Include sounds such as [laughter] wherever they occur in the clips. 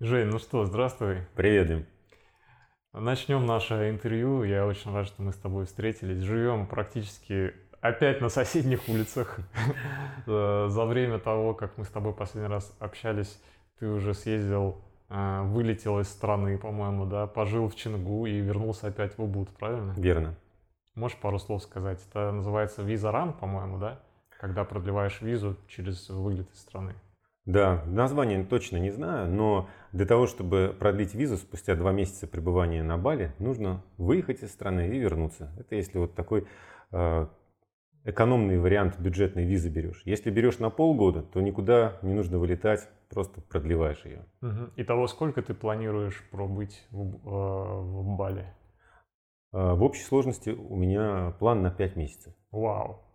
Жень, ну что, здравствуй. Привет, Дим. Начнем наше интервью. Я очень рад, что мы с тобой встретились. Живем практически опять на соседних улицах. [laughs] Э, за время того, как мы с тобой последний раз общались, ты уже съездил, э, вылетел из страны, по-моему, да, пожил в Чингу и вернулся опять в Убуд, правильно? Верно. Можешь пару слов сказать? Это называется виза ран, по-моему, да? Когда продлеваешь визу через вылет из страны. Да, название точно не знаю, но для того, чтобы продлить визу спустя два месяца пребывания на Бали, нужно выехать из страны и вернуться. Это если вот такой э, экономный вариант бюджетной визы берешь. Если берешь на полгода, то никуда не нужно вылетать, просто продлеваешь ее. Угу. Итого сколько ты планируешь пробыть в, э, в Бали? Э, в общей сложности у меня план на 5 месяцев. Вау.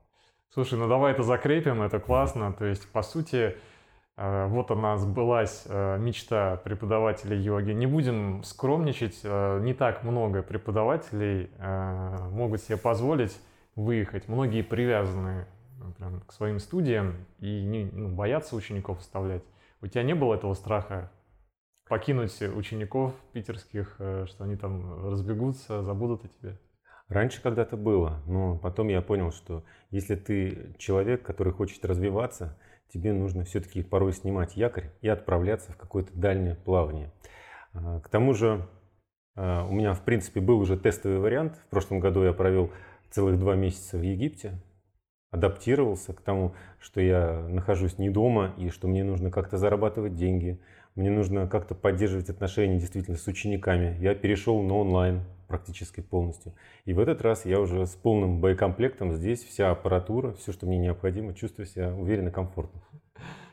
Слушай, ну давай это закрепим, это классно. То есть, по сути, вот она сбылась э, мечта преподавателя йоги. Не будем скромничать, э, не так много преподавателей могут себе позволить выехать. Многие привязаны прям, к своим студиям и не, ну, боятся учеников оставлять. У тебя не было этого страха покинуть учеников питерских, что они там разбегутся, забудут о тебе? Раньше когда-то было, но потом я понял, что если ты человек, который хочет развиваться, тебе нужно все-таки порой снимать якорь и отправляться в какое-то дальнее плавание. А, к тому же а, у меня, в принципе, был уже тестовый вариант. В прошлом году я провел целых два месяца в Египте, адаптировался к тому, что я нахожусь не дома и что мне нужно как-то зарабатывать деньги, мне нужно как-то поддерживать отношения действительно с учениками. Я перешел на онлайн практически полностью. И в этот раз я уже с полным боекомплектом здесь, вся аппаратура, все, что мне необходимо, чувствую себя уверенно, комфортно.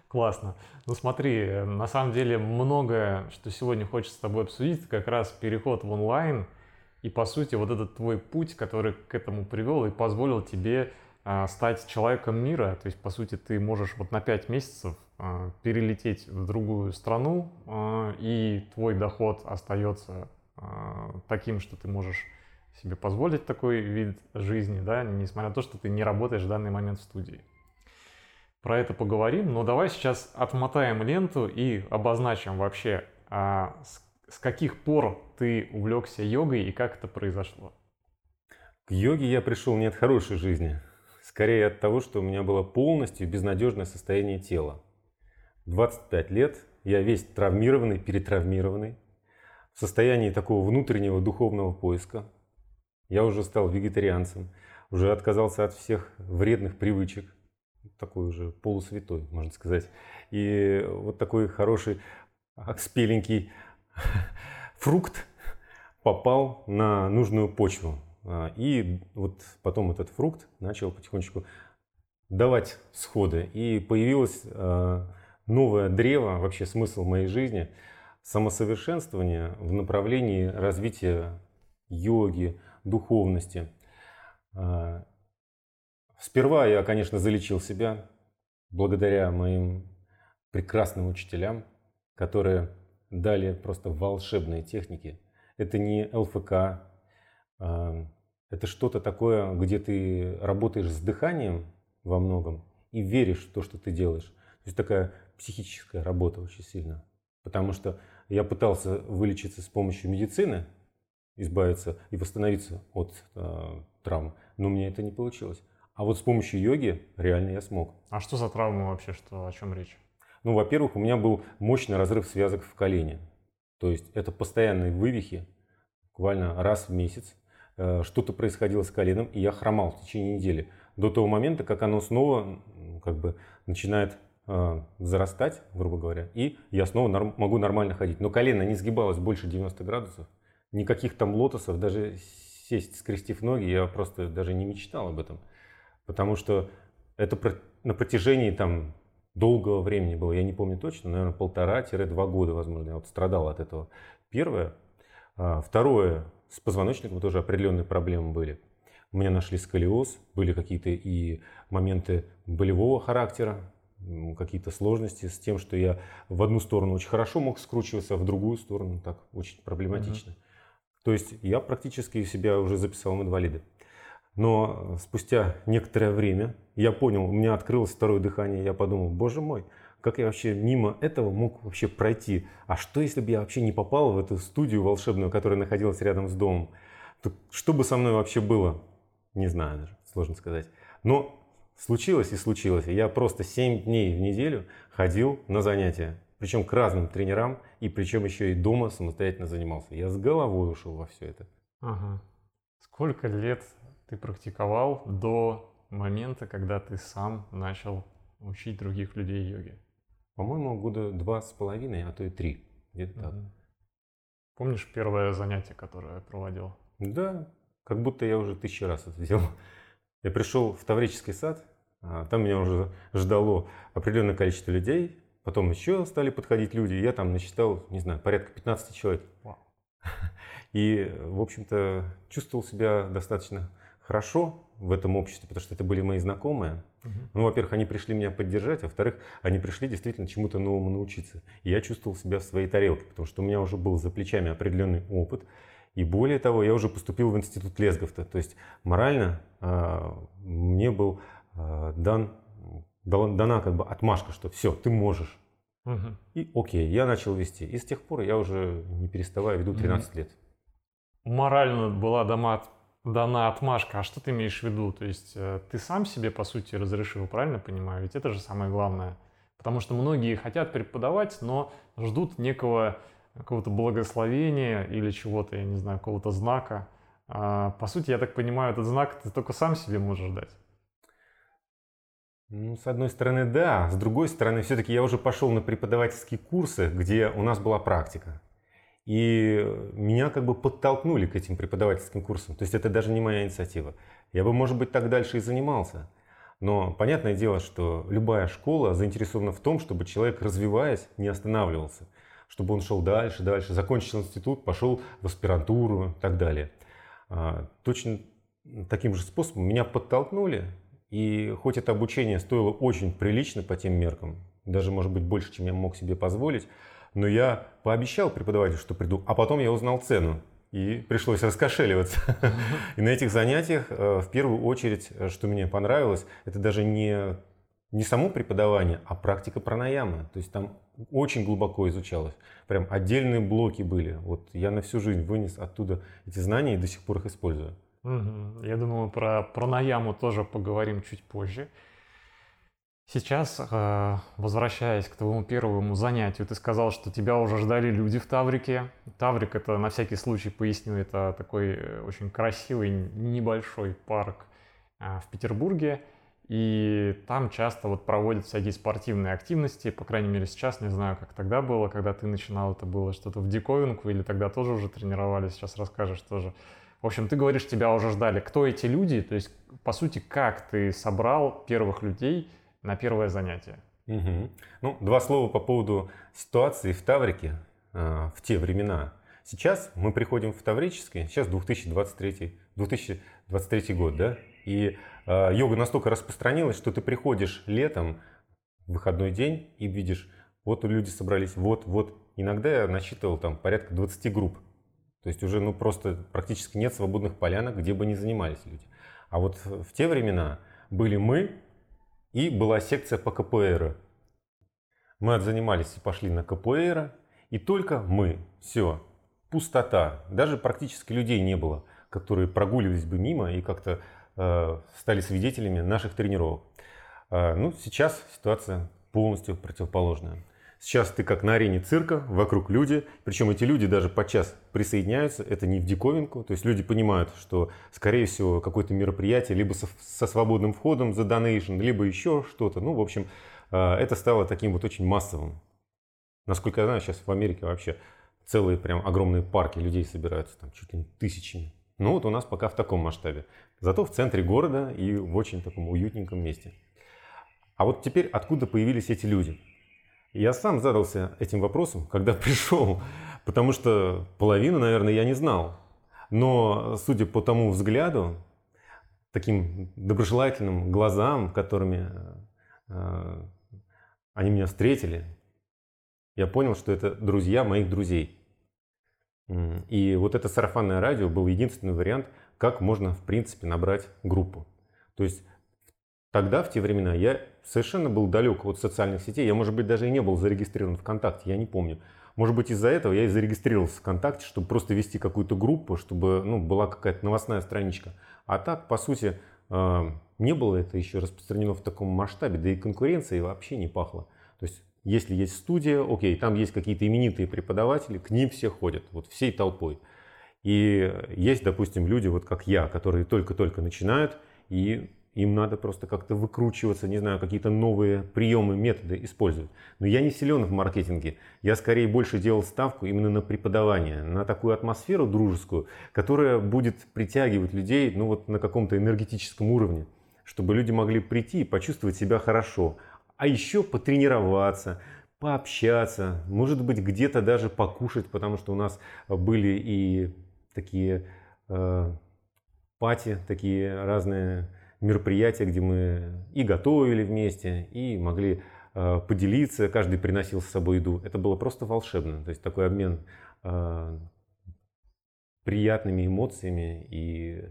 Классно. Ну смотри, на самом деле многое, что сегодня хочется с тобой обсудить, как раз переход в онлайн и по сути вот этот твой путь, который к этому привел и позволил тебе а, стать человеком мира. То есть по сути ты можешь вот на 5 месяцев перелететь в другую страну а, и твой доход остается а, таким, что ты можешь себе позволить такой вид жизни, да, несмотря на то, что ты не работаешь в данный момент в студии. Про это поговорим, но давай сейчас отмотаем ленту и обозначим вообще, а с каких пор ты увлекся йогой и как это произошло. К йоге я пришел не от хорошей жизни, скорее от того, что у меня было полностью безнадежное состояние тела. 25 лет, я весь травмированный, перетравмированный, в состоянии такого внутреннего духовного поиска. Я уже стал вегетарианцем, уже отказался от всех вредных привычек, такой уже полусвятой, можно сказать. И вот такой хороший, спеленький [laughs] фрукт попал на нужную почву. А, и вот потом этот фрукт начал потихонечку давать сходы. И появилось а, новое древо, вообще смысл моей жизни – самосовершенствование в направлении развития йоги, духовности. А, сперва я, конечно, залечил себя благодаря моим прекрасным учителям, которые дали просто волшебные техники. Это не ЛФК, а, это что-то такое, где ты работаешь с дыханием во многом и веришь в то, что ты делаешь. То есть такая психическая работа очень сильно. Потому что я пытался вылечиться с помощью медицины, избавиться и восстановиться от э, травм, но мне это не получилось. А вот с помощью йоги реально я смог. А что за травма вообще, что, о чем речь? Ну, во-первых, у меня был мощный разрыв связок в колене. То есть это постоянные вывихи, буквально раз в месяц. Э, что-то происходило с коленом, и я хромал в течение недели. До того момента, как оно снова как бы начинает зарастать, грубо говоря, и я снова норм, могу нормально ходить. Но колено не сгибалось больше 90 градусов, никаких там лотосов, даже сесть, скрестив ноги, я просто даже не мечтал об этом. Потому что это на протяжении там долгого времени было, я не помню точно, наверное, полтора-два года, возможно, я вот страдал от этого. Первое. А, второе, с позвоночником тоже определенные проблемы были. У меня нашли сколиоз, были какие-то и моменты болевого характера, какие-то сложности с тем, что я в одну сторону очень хорошо мог скручиваться, а в другую сторону так очень проблематично. Mm-hmm. То есть я практически себя уже записал в инвалиды. Но спустя некоторое время я понял, у меня открылось второе дыхание, я подумал, боже мой, как я вообще мимо этого мог вообще пройти? А что, если бы я вообще не попал в эту студию волшебную, которая находилась рядом с домом? То что бы со мной вообще было? Не знаю даже, сложно сказать. Но случилось и случилось. Я просто 7 дней в неделю ходил на занятия. Причем к разным тренерам, и причем еще и дома самостоятельно занимался. Я с головой ушел во все это. Ага. Сколько лет ты практиковал до момента, когда ты сам начал учить других людей йоге? По-моему, года два с половиной, а то и три. Где-то так. Помнишь первое занятие, которое я проводил? Да, как будто я уже тысячу раз это делал. Я пришел в Таврический сад, там меня уже ждало определенное количество людей, потом еще стали подходить люди, и я там насчитал, не знаю, порядка 15 человек. [laughs] И, в общем-то, чувствовал себя достаточно хорошо в этом обществе, потому что это были мои знакомые. Угу. Ну, во-первых, они пришли меня поддержать, во-вторых, они пришли действительно чему-то новому научиться. И я чувствовал себя в своей тарелке, потому что у меня уже был за плечами определенный опыт. И более того, я уже поступил в институт Лесговта. То есть морально э, мне был дан, дана как бы отмашка, что все, ты можешь. Угу. И окей, я начал вести. И с тех пор я уже не переставая веду 13 угу. лет. Морально была дома дана отмашка. А что ты имеешь в виду? То есть э, ты сам себе, по сути, разрешил, правильно понимаю? Ведь это же самое главное. Потому что многие хотят преподавать, но ждут некого какого-то благословения или чего-то, я не знаю, какого-то знака. А, по сути, я так понимаю, этот знак ты только сам себе можешь дать. Ну, с одной стороны, да. С другой стороны, все-таки я уже пошел на преподавательские курсы, где у нас была практика. И меня как бы подтолкнули к этим преподавательским курсам. То есть это даже не моя инициатива. Я бы, может быть, так дальше и занимался. Но понятное дело, что любая школа заинтересована в том, чтобы человек, развиваясь, не останавливался. Чтобы он шел дальше, дальше, закончил институт, пошел в аспирантуру и так далее. А, точно таким же способом меня подтолкнули. И хоть это обучение стоило очень прилично по тем меркам, даже, может быть, больше, чем я мог себе позволить, но я пообещал преподавателю, что приду, а потом я узнал цену. И пришлось раскошеливаться. [laughs] И на этих занятиях э, в первую очередь, э, что мне понравилось, это даже не, не само преподавание, а практика пранаямы. То есть там очень глубоко изучалось. Прям отдельные блоки были. Вот я на всю жизнь вынес оттуда эти знания и до сих пор их использую. Я думаю, про пранаяму тоже поговорим чуть позже. Сейчас, э, возвращаясь к твоему первому занятию, ты сказал, что тебя уже ждали люди в Таврике. Таврик это, на всякий случай поясню, это такой э, очень красивый небольшой парк э, в Петербурге. И там часто вот проводят всякие спортивные активности, по крайней мере сейчас, не знаю, как тогда было, когда ты начинал, это было что-то в диковинку или тогда тоже уже тренировались, сейчас расскажешь тоже. В общем, ты говоришь, тебя уже ждали. Кто эти люди? То есть, по сути, как ты собрал первых людей – на первое занятие. Угу. Ну, два слова по поводу ситуации в Таврике э, в те времена. Сейчас мы приходим в Таврический, сейчас 2023, 2023 год, да, и э, йога настолько распространилась, что ты приходишь летом, выходной день, и видишь, вот люди собрались, вот, вот. Иногда я насчитывал там порядка 20 групп. То есть уже ну, просто практически нет свободных полянок, где бы не занимались люди. А вот в те времена были мы, и была секция по КПР. Мы отзанимались и пошли на КПР, и только мы. Все. Пустота. Даже практически людей не было, которые прогуливались бы мимо и как-то э, стали свидетелями наших тренировок. Э, ну, сейчас ситуация полностью противоположная. Сейчас ты как на арене цирка, вокруг люди, причем эти люди даже подчас присоединяются, это не в диковинку, то есть люди понимают, что, скорее всего, какое-то мероприятие либо со, со свободным входом за донейшн, либо еще что-то, ну, в общем, э, это стало таким вот очень массовым. Насколько я знаю, сейчас в Америке вообще целые прям огромные парки людей собираются, там чуть ли не тысячами. Ну вот у нас пока в таком масштабе. Зато в центре города и в очень таком уютненьком месте. А вот теперь откуда появились эти люди? Я сам задался этим вопросом, когда [laughs] пришел, потому что половину, наверное, я не знал. Но, судя по тому взгляду, таким доброжелательным глазам, которыми э, они меня встретили, я понял, что это друзья моих друзей. И вот это сарафанное радио был единственный вариант, как можно, в принципе, набрать группу. То есть Тогда, в те времена, я совершенно был далек от социальных сетей. Я, может быть, даже и не был зарегистрирован ВКонтакте, я не помню. Может быть, из-за этого я и зарегистрировался в ВКонтакте, чтобы просто вести какую-то группу, чтобы ну, была какая-то новостная страничка. А так, по сути, э, не было это еще распространено в таком масштабе, да и конкуренции вообще не пахло. То есть, если есть студия, окей, там есть какие-то именитые преподаватели, к ним все ходят, вот всей толпой. И есть, допустим, люди, вот как я, которые только-только начинают, и им надо просто как-то выкручиваться, не знаю, какие-то новые приемы, методы использовать. Но я не силен в маркетинге. Я скорее больше делал ставку именно на преподавание, на такую атмосферу дружескую, которая будет притягивать людей ну, вот на каком-то энергетическом уровне, чтобы люди могли прийти и почувствовать себя хорошо. А еще потренироваться, пообщаться, может быть, где-то даже покушать, потому что у нас были и такие э, пати, такие разные мероприятия, где мы и готовили вместе, и могли э, поделиться, каждый приносил с собой еду. Это было просто волшебно. То есть такой обмен э, приятными эмоциями. И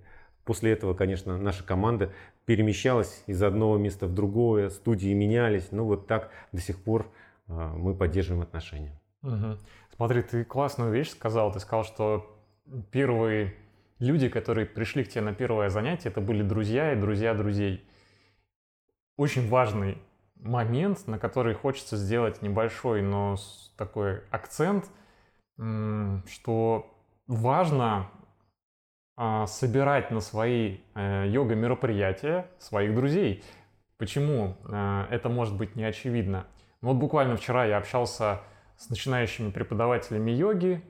после этого, конечно, наша команда перемещалась из одного места в другое, студии менялись. Ну вот так до сих пор э, мы поддерживаем отношения. Угу. Смотри, ты классную вещь сказал. Ты сказал, что первые люди, которые пришли к тебе на первое занятие, это были друзья и друзья друзей. Очень важный момент, на который хочется сделать небольшой, но такой акцент, что важно а, собирать на свои э, йога-мероприятия своих друзей. Почему э, это может быть не очевидно? Ну вот буквально вчера я общался с начинающими преподавателями йоги,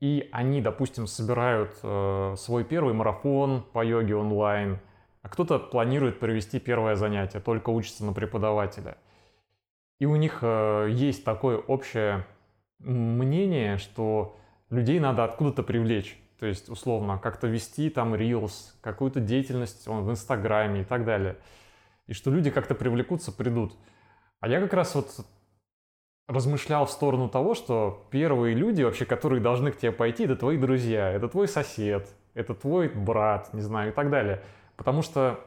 и они, допустим, собирают э, свой первый марафон по йоге онлайн, а кто-то планирует провести первое занятие, только учится на преподавателя. И у них э, есть такое общее мнение, что людей надо откуда-то привлечь. То есть, условно, как-то вести там Reels, какую-то деятельность в Инстаграме и так далее. И что люди как-то привлекутся, придут. А я как раз вот размышлял в сторону того, что первые люди вообще, которые должны к тебе пойти, это твои друзья, это твой сосед, это твой брат, не знаю, и так далее. Потому что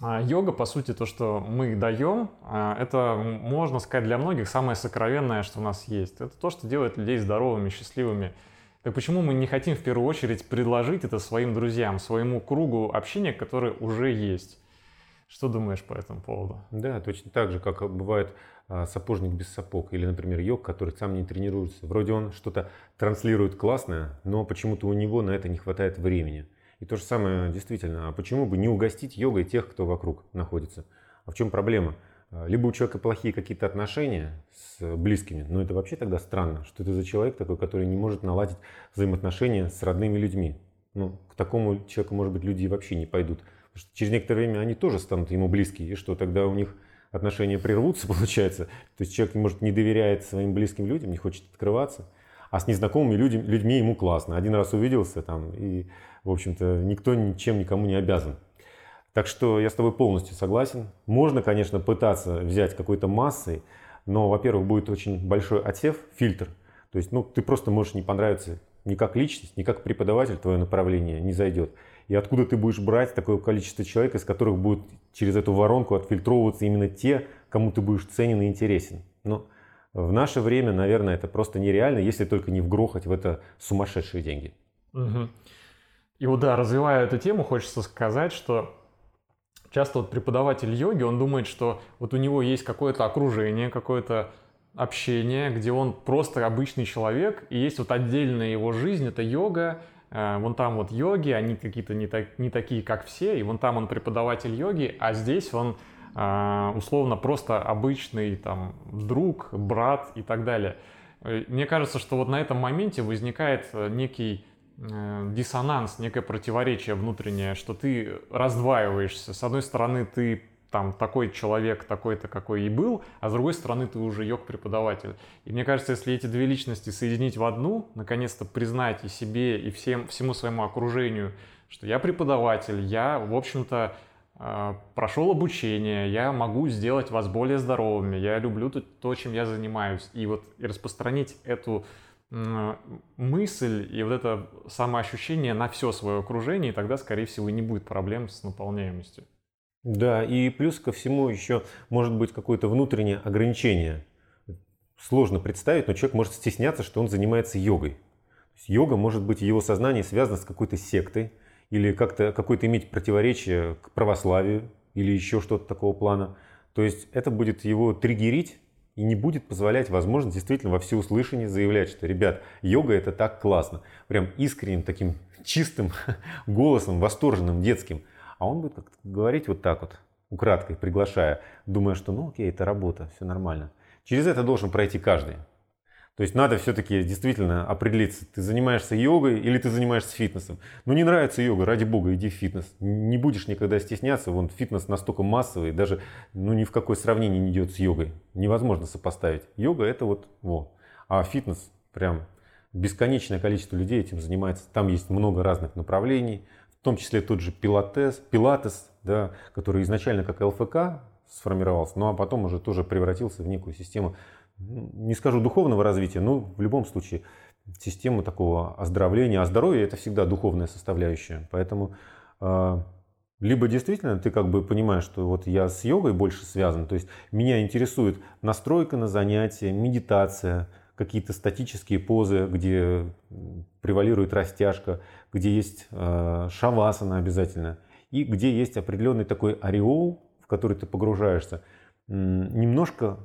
а, йога, по сути, то, что мы даем, а, это, можно сказать, для многих самое сокровенное, что у нас есть. Это то, что делает людей здоровыми, счастливыми. Так почему мы не хотим в первую очередь предложить это своим друзьям, своему кругу общения, который уже есть? Что думаешь по этому поводу? Да, точно так же, как бывает а, сапожник без сапог или, например, йог, который сам не тренируется. Вроде он что-то транслирует классное, но почему-то у него на это не хватает времени. И то же самое действительно, а почему бы не угостить йогой тех, кто вокруг находится? А в чем проблема? А, либо у человека плохие какие-то отношения с близкими, но это вообще тогда странно, что это за человек такой, который не может наладить взаимоотношения с родными людьми. Ну, к такому человеку, может быть, люди вообще не пойдут что через некоторое время они тоже станут ему близкие, и что тогда у них отношения прервутся, [laughs] получается. То есть человек, может, не доверяет своим близким людям, не хочет открываться, а с незнакомыми людьми, людьми ему классно. Один раз увиделся там, и, в общем-то, никто ничем никому не обязан. Так что я с тобой полностью согласен. Можно, конечно, пытаться взять какой-то массой, но, во-первых, будет очень большой отсев, фильтр. То есть, ну, ты просто можешь не понравиться ни как личность, ни как преподаватель, твое направление не зайдет и откуда ты будешь брать такое количество человек, из которых будет через эту воронку отфильтровываться именно те, кому ты будешь ценен и интересен. Но в наше время, наверное, это просто нереально, если только не вгрохать в это сумасшедшие деньги. Угу. И вот да, развивая эту тему, хочется сказать, что часто вот преподаватель йоги, он думает, что вот у него есть какое-то окружение, какое-то общение, где он просто обычный человек, и есть вот отдельная его жизнь, это йога, вон там вот йоги, они какие-то не, так, не такие, как все, и вон там он преподаватель йоги, а здесь он э, условно просто обычный там друг, брат и так далее. Э, мне кажется, что вот на этом моменте возникает некий диссонанс, некое противоречие внутреннее, что ты раздваиваешься. С одной стороны, ты там такой человек, такой-то, какой и был, а с другой стороны ты уже йог-преподаватель. И мне кажется, если эти две личности соединить в одну, наконец-то признать и себе, и всем, всему своему окружению, что я преподаватель, я, в общем-то, э, прошел обучение, я могу сделать вас более здоровыми, я люблю то, чем я занимаюсь. И вот и распространить эту мысль и вот это самоощущение на все свое окружение, и тогда, скорее всего, не будет проблем с наполняемостью. Да, и плюс ко всему еще может быть какое-то внутреннее ограничение. Сложно представить, но человек может стесняться, что он занимается йогой. йога может быть в его сознании связана с какой-то сектой или как-то какое-то иметь противоречие к православию или еще что-то такого плана. То есть это будет его триггерить и не будет позволять возможность действительно во всеуслышание заявлять, что, ребят, йога это так классно. Прям искренним таким [laughs] чистым голосом, восторженным, детским. А он будет как говорить вот так вот, украдкой, приглашая, думая, что ну окей, это работа, все нормально. Через это должен пройти каждый. То есть надо все-таки действительно определиться, ты занимаешься йогой или ты занимаешься фитнесом. Ну не нравится йога, ради бога, иди в фитнес. Не будешь никогда стесняться, вон фитнес настолько массовый, даже ну, ни в какое сравнение не идет с йогой. Невозможно сопоставить. Йога это вот, во. А фитнес прям бесконечное количество людей этим занимается. Там есть много разных направлений, том числе тот же пилатес, пилатес, да, который изначально как ЛФК сформировался, ну а потом уже тоже превратился в некую систему не скажу духовного развития, но в любом случае систему такого оздоровления. А здоровье это всегда духовная составляющая. Поэтому э, либо действительно ты как бы понимаешь, что вот я с йогой больше связан, то есть меня интересует настройка на занятия, медитация, какие-то статические позы, где превалирует растяжка, где есть э, шавасана обязательно, и где есть определенный такой ореол, в который ты погружаешься, немножко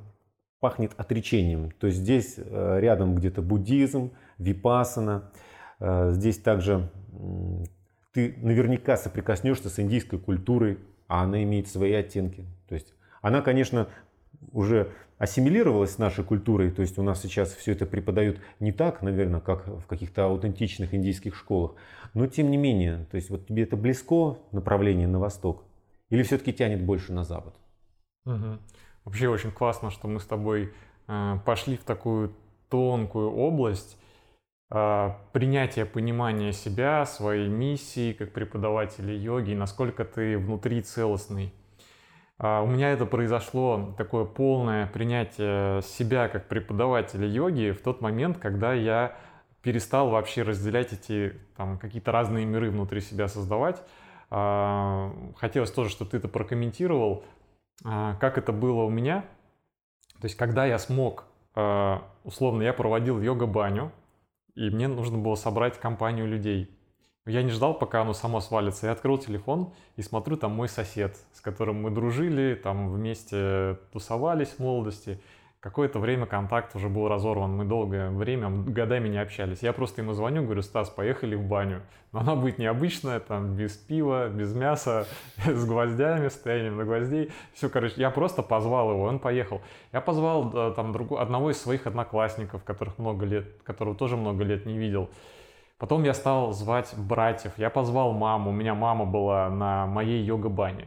пахнет отречением. То есть здесь э, рядом где-то буддизм, випасана. Э, здесь также ты наверняка соприкоснешься с индийской культурой, а она имеет свои оттенки. То есть она, конечно, уже ассимилировалась с нашей культурой, то есть у нас сейчас все это преподают не так, наверное, как в каких-то аутентичных индийских школах, но тем не менее, то есть вот тебе это близко направление на восток или все-таки тянет больше на запад? Угу. Вообще очень классно, что мы с тобой э, пошли в такую тонкую область э, принятия понимания себя, своей миссии как преподавателя йоги, насколько ты внутри целостный. Uh, у меня это произошло, такое полное принятие себя как преподавателя йоги в тот момент, когда я перестал вообще разделять эти там, какие-то разные миры внутри себя создавать. Uh, хотелось тоже, чтобы ты это прокомментировал, а, как это было у меня. То есть, когда я смог, а, условно, я проводил йога-баню, и мне нужно было собрать компанию людей. Я не ждал, пока оно само свалится. Я открыл телефон и смотрю, там мой сосед, с которым мы дружили, там вместе тусовались в молодости. Какое-то время контакт уже был разорван, мы долгое время, годами не общались. Я просто ему звоню, говорю, Стас, поехали в баню. Но она будет необычная, там, без пива, без мяса, [laughs] с гвоздями, стоянием на гвоздей. Все, короче, я просто позвал его, он поехал. Я позвал там другого, одного из своих одноклассников, которых много лет, которого тоже много лет не видел. Потом я стал звать братьев, я позвал маму, у меня мама была на моей йога-бане.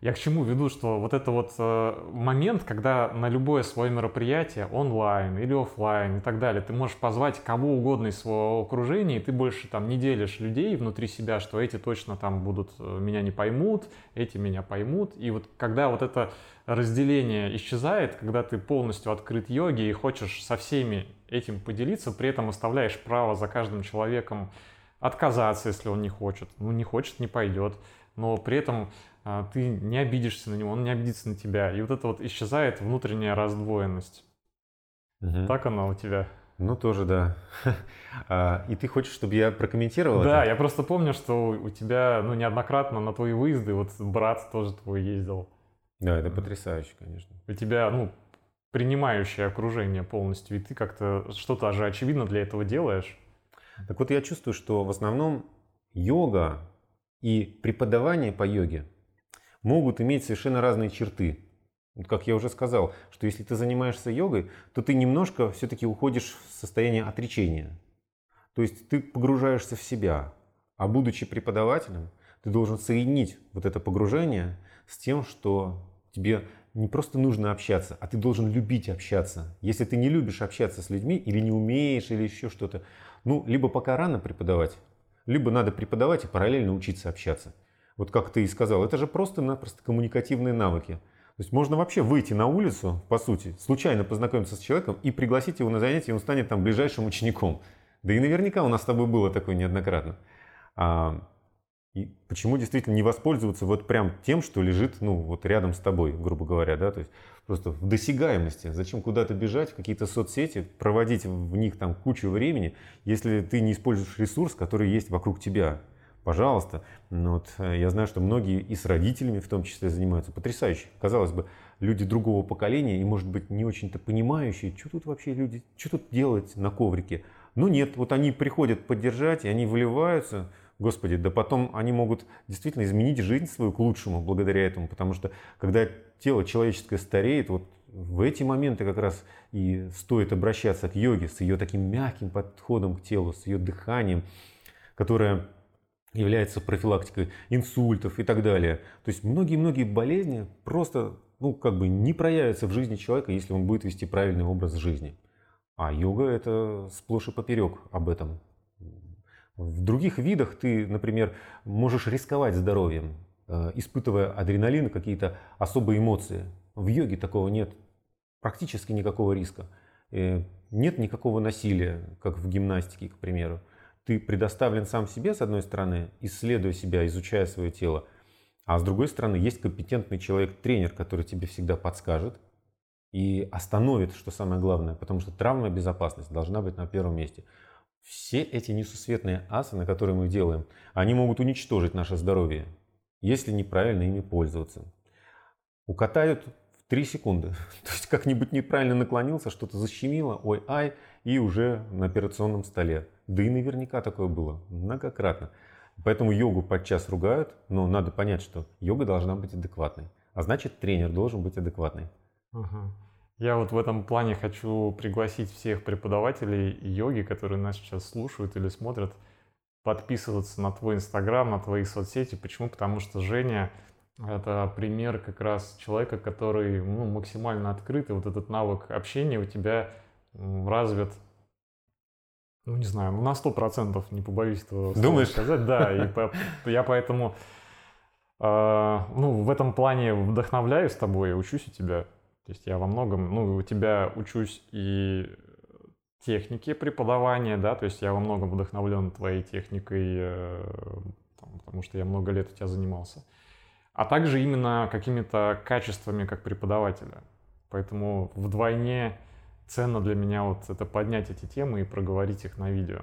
Я к чему веду, что вот это вот э, момент, когда на любое свое мероприятие, онлайн или офлайн и так далее, ты можешь позвать кого угодно из своего окружения, и ты больше там не делишь людей внутри себя, что эти точно там будут, э, меня не поймут, эти меня поймут. И вот когда вот это разделение исчезает, когда ты полностью открыт йоге и хочешь со всеми этим поделиться, при этом оставляешь право за каждым человеком отказаться, если он не хочет. Ну, не хочет, не пойдет. Но при этом ты не обидишься на него, он не обидится на тебя. И вот это вот исчезает внутренняя раздвоенность. Угу. Так оно у тебя? Ну, тоже, да. [laughs] А, и ты хочешь, чтобы я прокомментировал Да, это? я просто помню, что у тебя, ну, неоднократно на твои выезды, вот брат тоже твой ездил. Да, это потрясающе, конечно. У тебя, ну, принимающее окружение полностью, и ты как-то что-то же очевидно для этого делаешь. Так вот, я чувствую, что в основном йога и преподавание по йоге могут иметь совершенно разные черты. Вот как я уже сказал, что если ты занимаешься йогой, то ты немножко все-таки уходишь в состояние отречения. То есть ты погружаешься в себя. А будучи преподавателем, ты должен соединить вот это погружение с тем, что тебе не просто нужно общаться, а ты должен любить общаться. Если ты не любишь общаться с людьми или не умеешь, или еще что-то, ну, либо пока рано преподавать, либо надо преподавать и параллельно учиться общаться. Вот как ты и сказал, это же просто-напросто коммуникативные навыки. То есть можно вообще выйти на улицу, по сути, случайно познакомиться с человеком и пригласить его на занятие, и он станет там ближайшим учеником. Да и наверняка у нас с тобой было такое неоднократно. А, И почему действительно не воспользоваться вот прям тем, что лежит, ну, вот рядом с тобой, грубо говоря, да, то есть просто в досягаемости. Зачем куда-то бежать, в какие-то соцсети, проводить в них там кучу времени, если ты не используешь ресурс, который есть вокруг тебя. Пожалуйста. Но вот э, я знаю, что многие и с родителями в том числе занимаются. Потрясающе. Казалось бы, люди другого поколения и, может быть, не очень-то понимающие, что тут вообще люди, что тут делать на коврике. Ну нет, вот они приходят поддержать, и они выливаются, Господи, да потом они могут действительно изменить жизнь свою к лучшему благодаря этому, потому что когда тело человеческое стареет, вот в эти моменты как раз и стоит обращаться к йоге с ее таким мягким подходом к телу, с ее дыханием, которое является профилактикой инсультов и так далее. То есть многие-многие болезни просто ну, как бы не проявятся в жизни человека, если он будет вести правильный образ жизни. А йога это сплошь и поперек об этом. В других видах ты, например, можешь рисковать здоровьем, э, испытывая адреналин, какие-то особые эмоции. В йоге такого нет. Практически никакого риска. Э, нет никакого насилия, как в гимнастике, к примеру. Ты предоставлен сам себе, с одной стороны, исследуя себя, изучая свое тело. А с другой стороны, есть компетентный человек-тренер, который тебе всегда подскажет и остановит, что самое главное, потому что травмная безопасность должна быть на первом месте. Все эти несусветные асаны, которые мы делаем, они могут уничтожить наше здоровье, если неправильно ими пользоваться. Укатают в 3 секунды. [laughs] То есть как-нибудь неправильно наклонился, что-то защемило, ой, ай, и уже на операционном столе. Да и наверняка такое было, многократно. Поэтому йогу подчас ругают, но надо понять, что йога должна быть адекватной. А значит, тренер должен быть адекватный. Ага. Я вот в этом плане хочу пригласить всех преподавателей йоги, которые нас сейчас слушают или смотрят, подписываться на твой инстаграм, на твои соцсети. Почему? Потому что Женя — это пример как раз человека, который ну, максимально открыт, и вот этот навык общения у тебя развит ну, не знаю, ну, на сто процентов, не побоюсь этого Думаешь? сказать. Да, и [laughs] по, я поэтому, э, ну, в этом плане вдохновляюсь тобой, учусь у тебя. То есть я во многом, ну, у тебя учусь и технике преподавания, да, то есть я во многом вдохновлен твоей техникой, э, там, потому что я много лет у тебя занимался. А также именно какими-то качествами как преподавателя. Поэтому вдвойне ценно для меня вот это поднять эти темы и проговорить их на видео.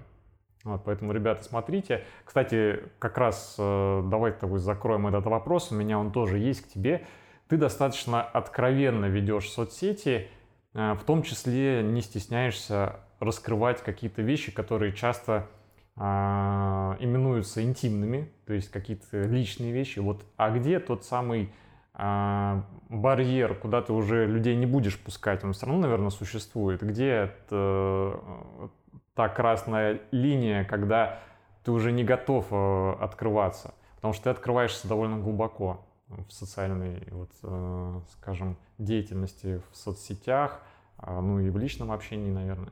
Вот, поэтому, ребята, смотрите. Кстати, как раз э, давай тобой закроем этот вопрос. У меня он тоже есть к тебе ты достаточно откровенно ведешь соцсети, э, в том числе не стесняешься раскрывать какие-то вещи, которые часто а, именуются интимными, то есть какие-то личные вещи. Вот, а где тот самый барьер, куда ты уже людей не будешь пускать, он все равно, наверное, существует. Где это, э, та красная линия, когда ты уже не готов э, открываться, потому что ты открываешься довольно глубоко в социальной, вот, э, скажем, деятельности в соцсетях, а, ну и в личном общении, наверное.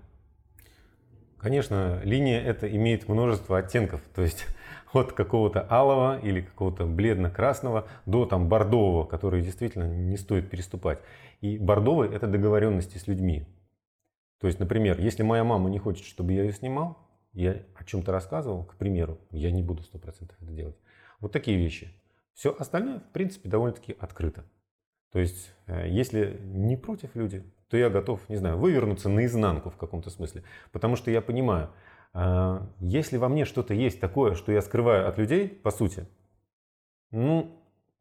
Конечно, линия это имеет множество оттенков, то есть от какого-то алого или какого-то бледно-красного до там бордового, который действительно не стоит переступать. И бордовый это договоренности с людьми. То есть, например, если моя мама не хочет, чтобы я ее снимал, я о чем-то рассказывал, к примеру, я не буду 100% это делать. Вот такие вещи. Все остальное, в принципе, довольно-таки открыто. То есть, э, если не против люди, то я готов, не знаю, вывернуться наизнанку в каком-то смысле. Потому что я понимаю, если во мне что-то есть такое, что я скрываю от людей, по сути, ну,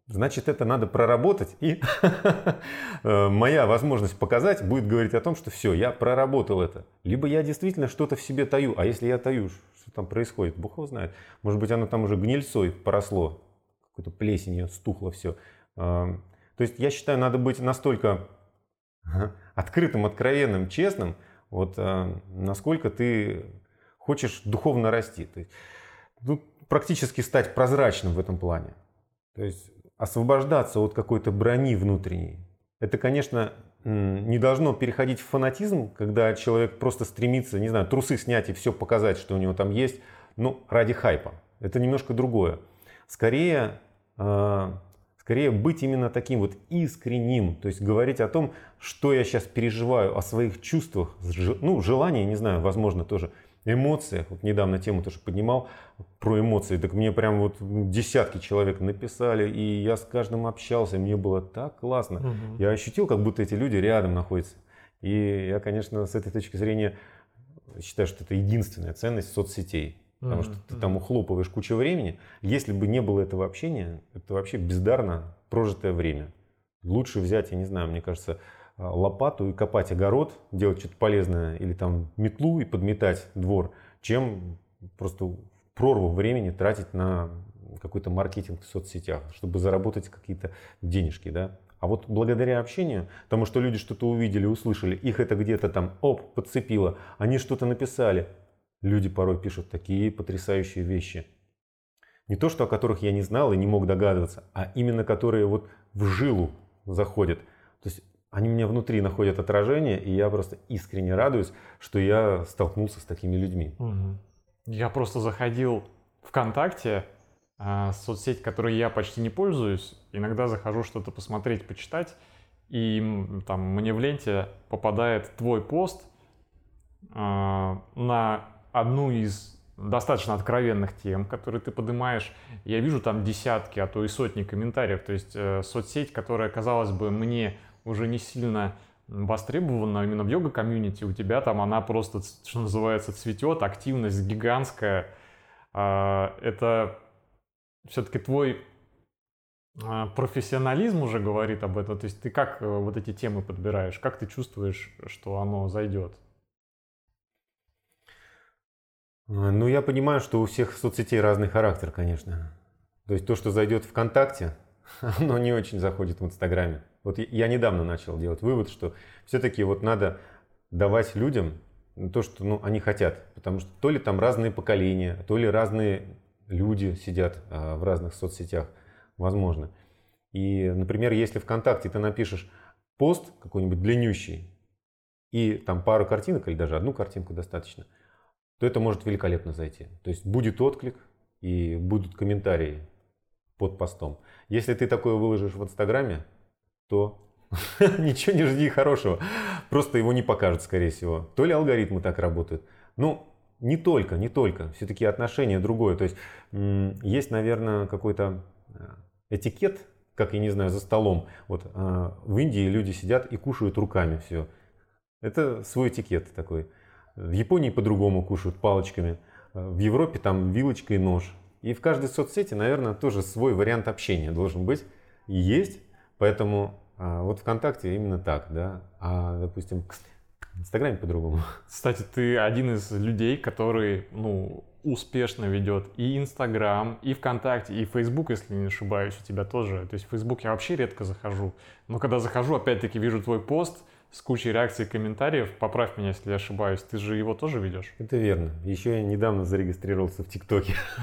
значит, это надо проработать. И [laughs] э, моя возможность показать будет говорить о том, что все, я проработал это. Либо я действительно что-то в себе таю. А если я таю, что там происходит, Бог его знает. Может быть, оно там уже гнильцой поросло какой-то плесенью стухло все. То есть я считаю, надо быть настолько [laughs] открытым, откровенным, честным, вот насколько ты хочешь духовно расти. То есть, ну, практически стать прозрачным в этом плане. То есть освобождаться от какой-то брони внутренней. Это, конечно, не должно переходить в фанатизм, когда человек просто стремится, не знаю, трусы снять и все показать, что у него там есть, ну, ради хайпа. Это немножко другое. Скорее, э, Скорее быть именно таким вот искренним, то есть говорить о том, что я сейчас переживаю, о своих чувствах, ну, желании, не знаю, возможно, тоже эмоциях. Вот недавно тему тоже поднимал про эмоции. Так мне прям вот десятки человек написали, и я с каждым общался, мне было так классно. Угу. Я ощутил, как будто эти люди рядом находятся. И я, конечно, с этой точки зрения считаю, что это единственная ценность соцсетей. Потому что ты там ухлопываешь кучу времени. Если бы не было этого общения, это вообще бездарно прожитое время. Лучше взять, я не знаю, мне кажется, лопату и копать огород, делать что-то полезное, или там метлу и подметать двор, чем просто прорву времени тратить на какой-то маркетинг в соцсетях, чтобы заработать какие-то денежки, да. А вот благодаря общению, тому, что люди что-то увидели, услышали, их это где-то там, оп, подцепило, они что-то написали, Люди порой пишут такие потрясающие вещи. Не то, что о которых я не знал и не мог догадываться, а именно которые вот в жилу заходят. То есть они меня внутри находят отражение, и я просто искренне радуюсь, что я столкнулся с такими людьми. Я просто заходил ВКонтакте, э, соцсеть, которой я почти не пользуюсь. Иногда захожу что-то посмотреть, почитать, и там мне в ленте попадает твой пост э, на одну из достаточно откровенных тем, которые ты поднимаешь. Я вижу там десятки, а то и сотни комментариев. То есть э, соцсеть, которая, казалось бы, мне уже не сильно востребована именно в йога-комьюнити, у тебя там она просто, что называется, цветет, активность гигантская. Э, это все-таки твой э, профессионализм уже говорит об этом. То есть ты как э, вот эти темы подбираешь, как ты чувствуешь, что оно зайдет? А, ну, я понимаю, что у всех соцсетей разный характер, конечно. То есть то, что зайдет ВКонтакте, [laughs] оно не очень заходит в Инстаграме. Вот я недавно начал делать вывод, что все-таки вот надо давать людям то, что ну, они хотят. Потому что то ли там разные поколения, то ли разные люди сидят а, в разных соцсетях, возможно. И, например, если ВКонтакте ты напишешь пост какой-нибудь длиннющий, и там пару картинок или даже одну картинку достаточно – то это может великолепно зайти. То есть будет отклик и будут комментарии под постом. Если ты такое выложишь в Инстаграме, то [laughs] ничего не жди хорошего. Просто его не покажут, скорее всего. То ли алгоритмы так работают. Ну, не только, не только. Все-таки отношения другое. То есть есть, наверное, какой-то э, этикет, как я не знаю, за столом. Вот э, в Индии люди сидят и кушают руками все. Это свой этикет такой. В Японии по-другому кушают палочками. В Европе там вилочка и нож. И в каждой соцсети, наверное, тоже свой вариант общения должен быть и есть. Поэтому а, вот ВКонтакте именно так, да. А, допустим, в Инстаграме по-другому. [laughs] Кстати, ты один из людей, который, ну, успешно ведет и Инстаграм, и ВКонтакте, и Фейсбук, если не ошибаюсь, у тебя тоже. То есть в Фейсбук я вообще редко захожу. Но когда захожу, опять-таки вижу твой пост – с кучей реакций и комментариев. Поправь меня, если я ошибаюсь. Ты же его тоже ведешь? Это верно. Еще я недавно зарегистрировался в ТикТоке. [laughs]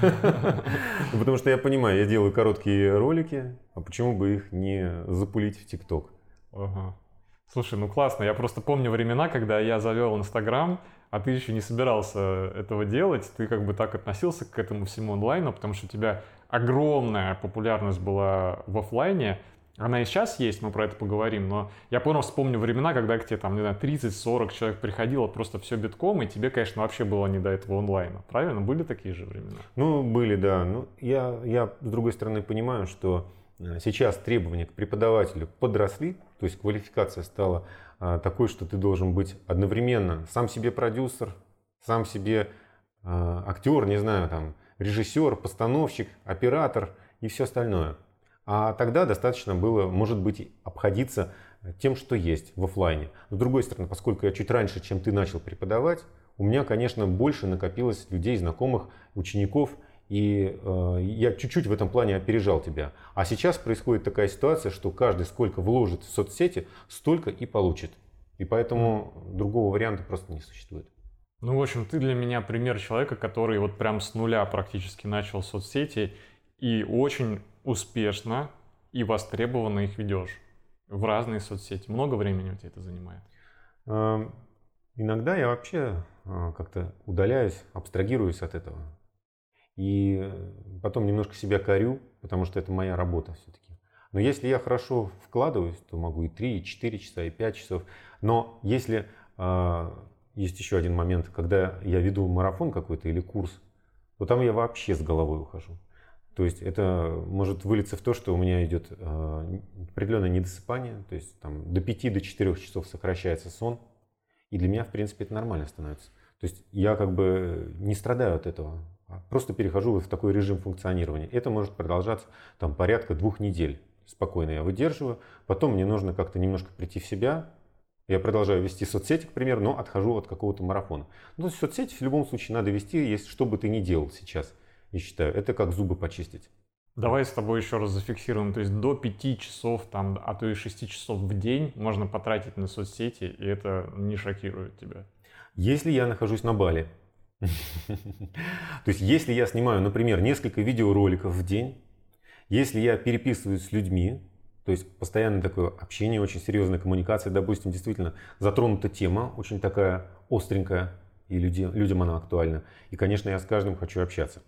Потому что я понимаю, я делаю короткие ролики, а почему бы их не запулить в ТикТок? Слушай, ну классно. Я просто помню времена, когда я завел Инстаграм, а ты еще не собирался этого делать. Ты как бы так относился к этому всему онлайну, потому что у тебя огромная популярность была в офлайне. Она и сейчас есть, мы про это поговорим, но я понял, вспомню времена, когда к тебе там, не знаю, 30-40 человек приходило просто все битком, и тебе, конечно, вообще было не до этого онлайна. Правильно? Были такие же времена? Ну, были, да. Ну, я, я, с другой стороны, понимаю, что э, сейчас требования к преподавателю подросли, то есть квалификация стала а, такой, что ты должен быть одновременно сам себе продюсер, сам себе а, актер, не знаю, там, режиссер, постановщик, оператор и все остальное. А тогда достаточно было, может быть, обходиться тем, что есть в офлайне. С другой стороны, поскольку я чуть раньше, чем ты начал преподавать, у меня, конечно, больше накопилось людей, знакомых, учеников, и э, я чуть-чуть в этом плане опережал тебя. А сейчас происходит такая ситуация, что каждый сколько вложит в соцсети, столько и получит. И поэтому другого варианта просто не существует. Ну, в общем, ты для меня пример человека, который вот прям с нуля практически начал соцсети и очень успешно и востребованно их ведешь в разные соцсети. Много времени у тебя это занимает? Эм, иногда я вообще а, как-то удаляюсь, абстрагируюсь от этого. И потом немножко себя корю, потому что это моя работа все-таки. Но если я хорошо вкладываюсь, то могу и 3, и 4 часа, и 5 часов. Но если э, есть еще один момент, когда я веду марафон какой-то или курс, то там я вообще с головой ухожу. То есть это может вылиться в то, что у меня идет э, определенное недосыпание, то есть там, до 5 до 4 часов сокращается сон, и для меня, в принципе, это нормально становится. То есть я как бы не страдаю от этого, а просто перехожу в такой режим функционирования. Это может продолжаться там, порядка двух недель. Спокойно я выдерживаю. Потом мне нужно как-то немножко прийти в себя. Я продолжаю вести соцсети, к примеру, но отхожу от какого-то марафона. Ну, соцсети в любом случае надо вести, если что бы ты ни делал сейчас я считаю. Это как зубы почистить. Давай с тобой еще раз зафиксируем. То есть до 5 часов, там, а то и 6 часов в день можно потратить на соцсети, и это не шокирует тебя. Если я нахожусь на Бали, [laughs] то есть если я снимаю, например, несколько видеороликов в день, если я переписываюсь с людьми, то есть постоянное такое общение, очень серьезная коммуникация, допустим, действительно затронута тема, очень такая остренькая, и люди, людям она актуальна. И, конечно, я с каждым хочу общаться.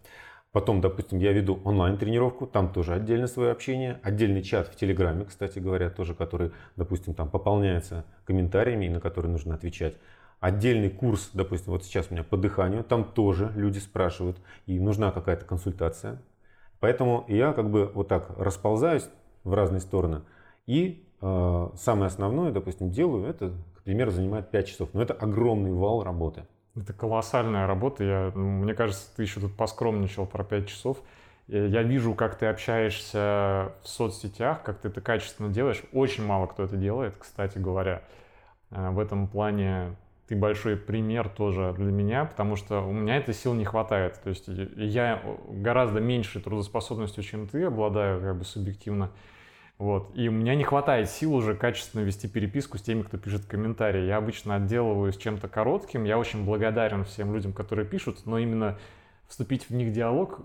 Потом, допустим, я веду онлайн-тренировку, там тоже отдельно свое общение, отдельный чат в Телеграме, кстати говоря, тоже, который, допустим, там пополняется комментариями, на которые нужно отвечать. Отдельный курс, допустим, вот сейчас у меня по дыханию, там тоже люди спрашивают, и нужна какая-то консультация. Поэтому я как бы вот так расползаюсь в разные стороны. И э, самое основное, допустим, делаю, это, к примеру, занимает 5 часов. Но это огромный вал работы. Это колоссальная работа. Я, ну, мне кажется, ты еще тут поскромничал про 5 часов. Я вижу, как ты общаешься в соцсетях, как ты это качественно делаешь. Очень мало кто это делает, кстати говоря. Э, в этом плане ты большой пример тоже для меня, потому что у меня этой сил не хватает. То есть я гораздо меньше трудоспособностью, чем ты, обладаю как бы субъективно. Вот. И у меня не хватает сил уже качественно вести переписку с теми, кто пишет комментарии. Я обычно отделываюсь чем-то коротким. Я очень благодарен всем людям, которые пишут, но именно вступить в них диалог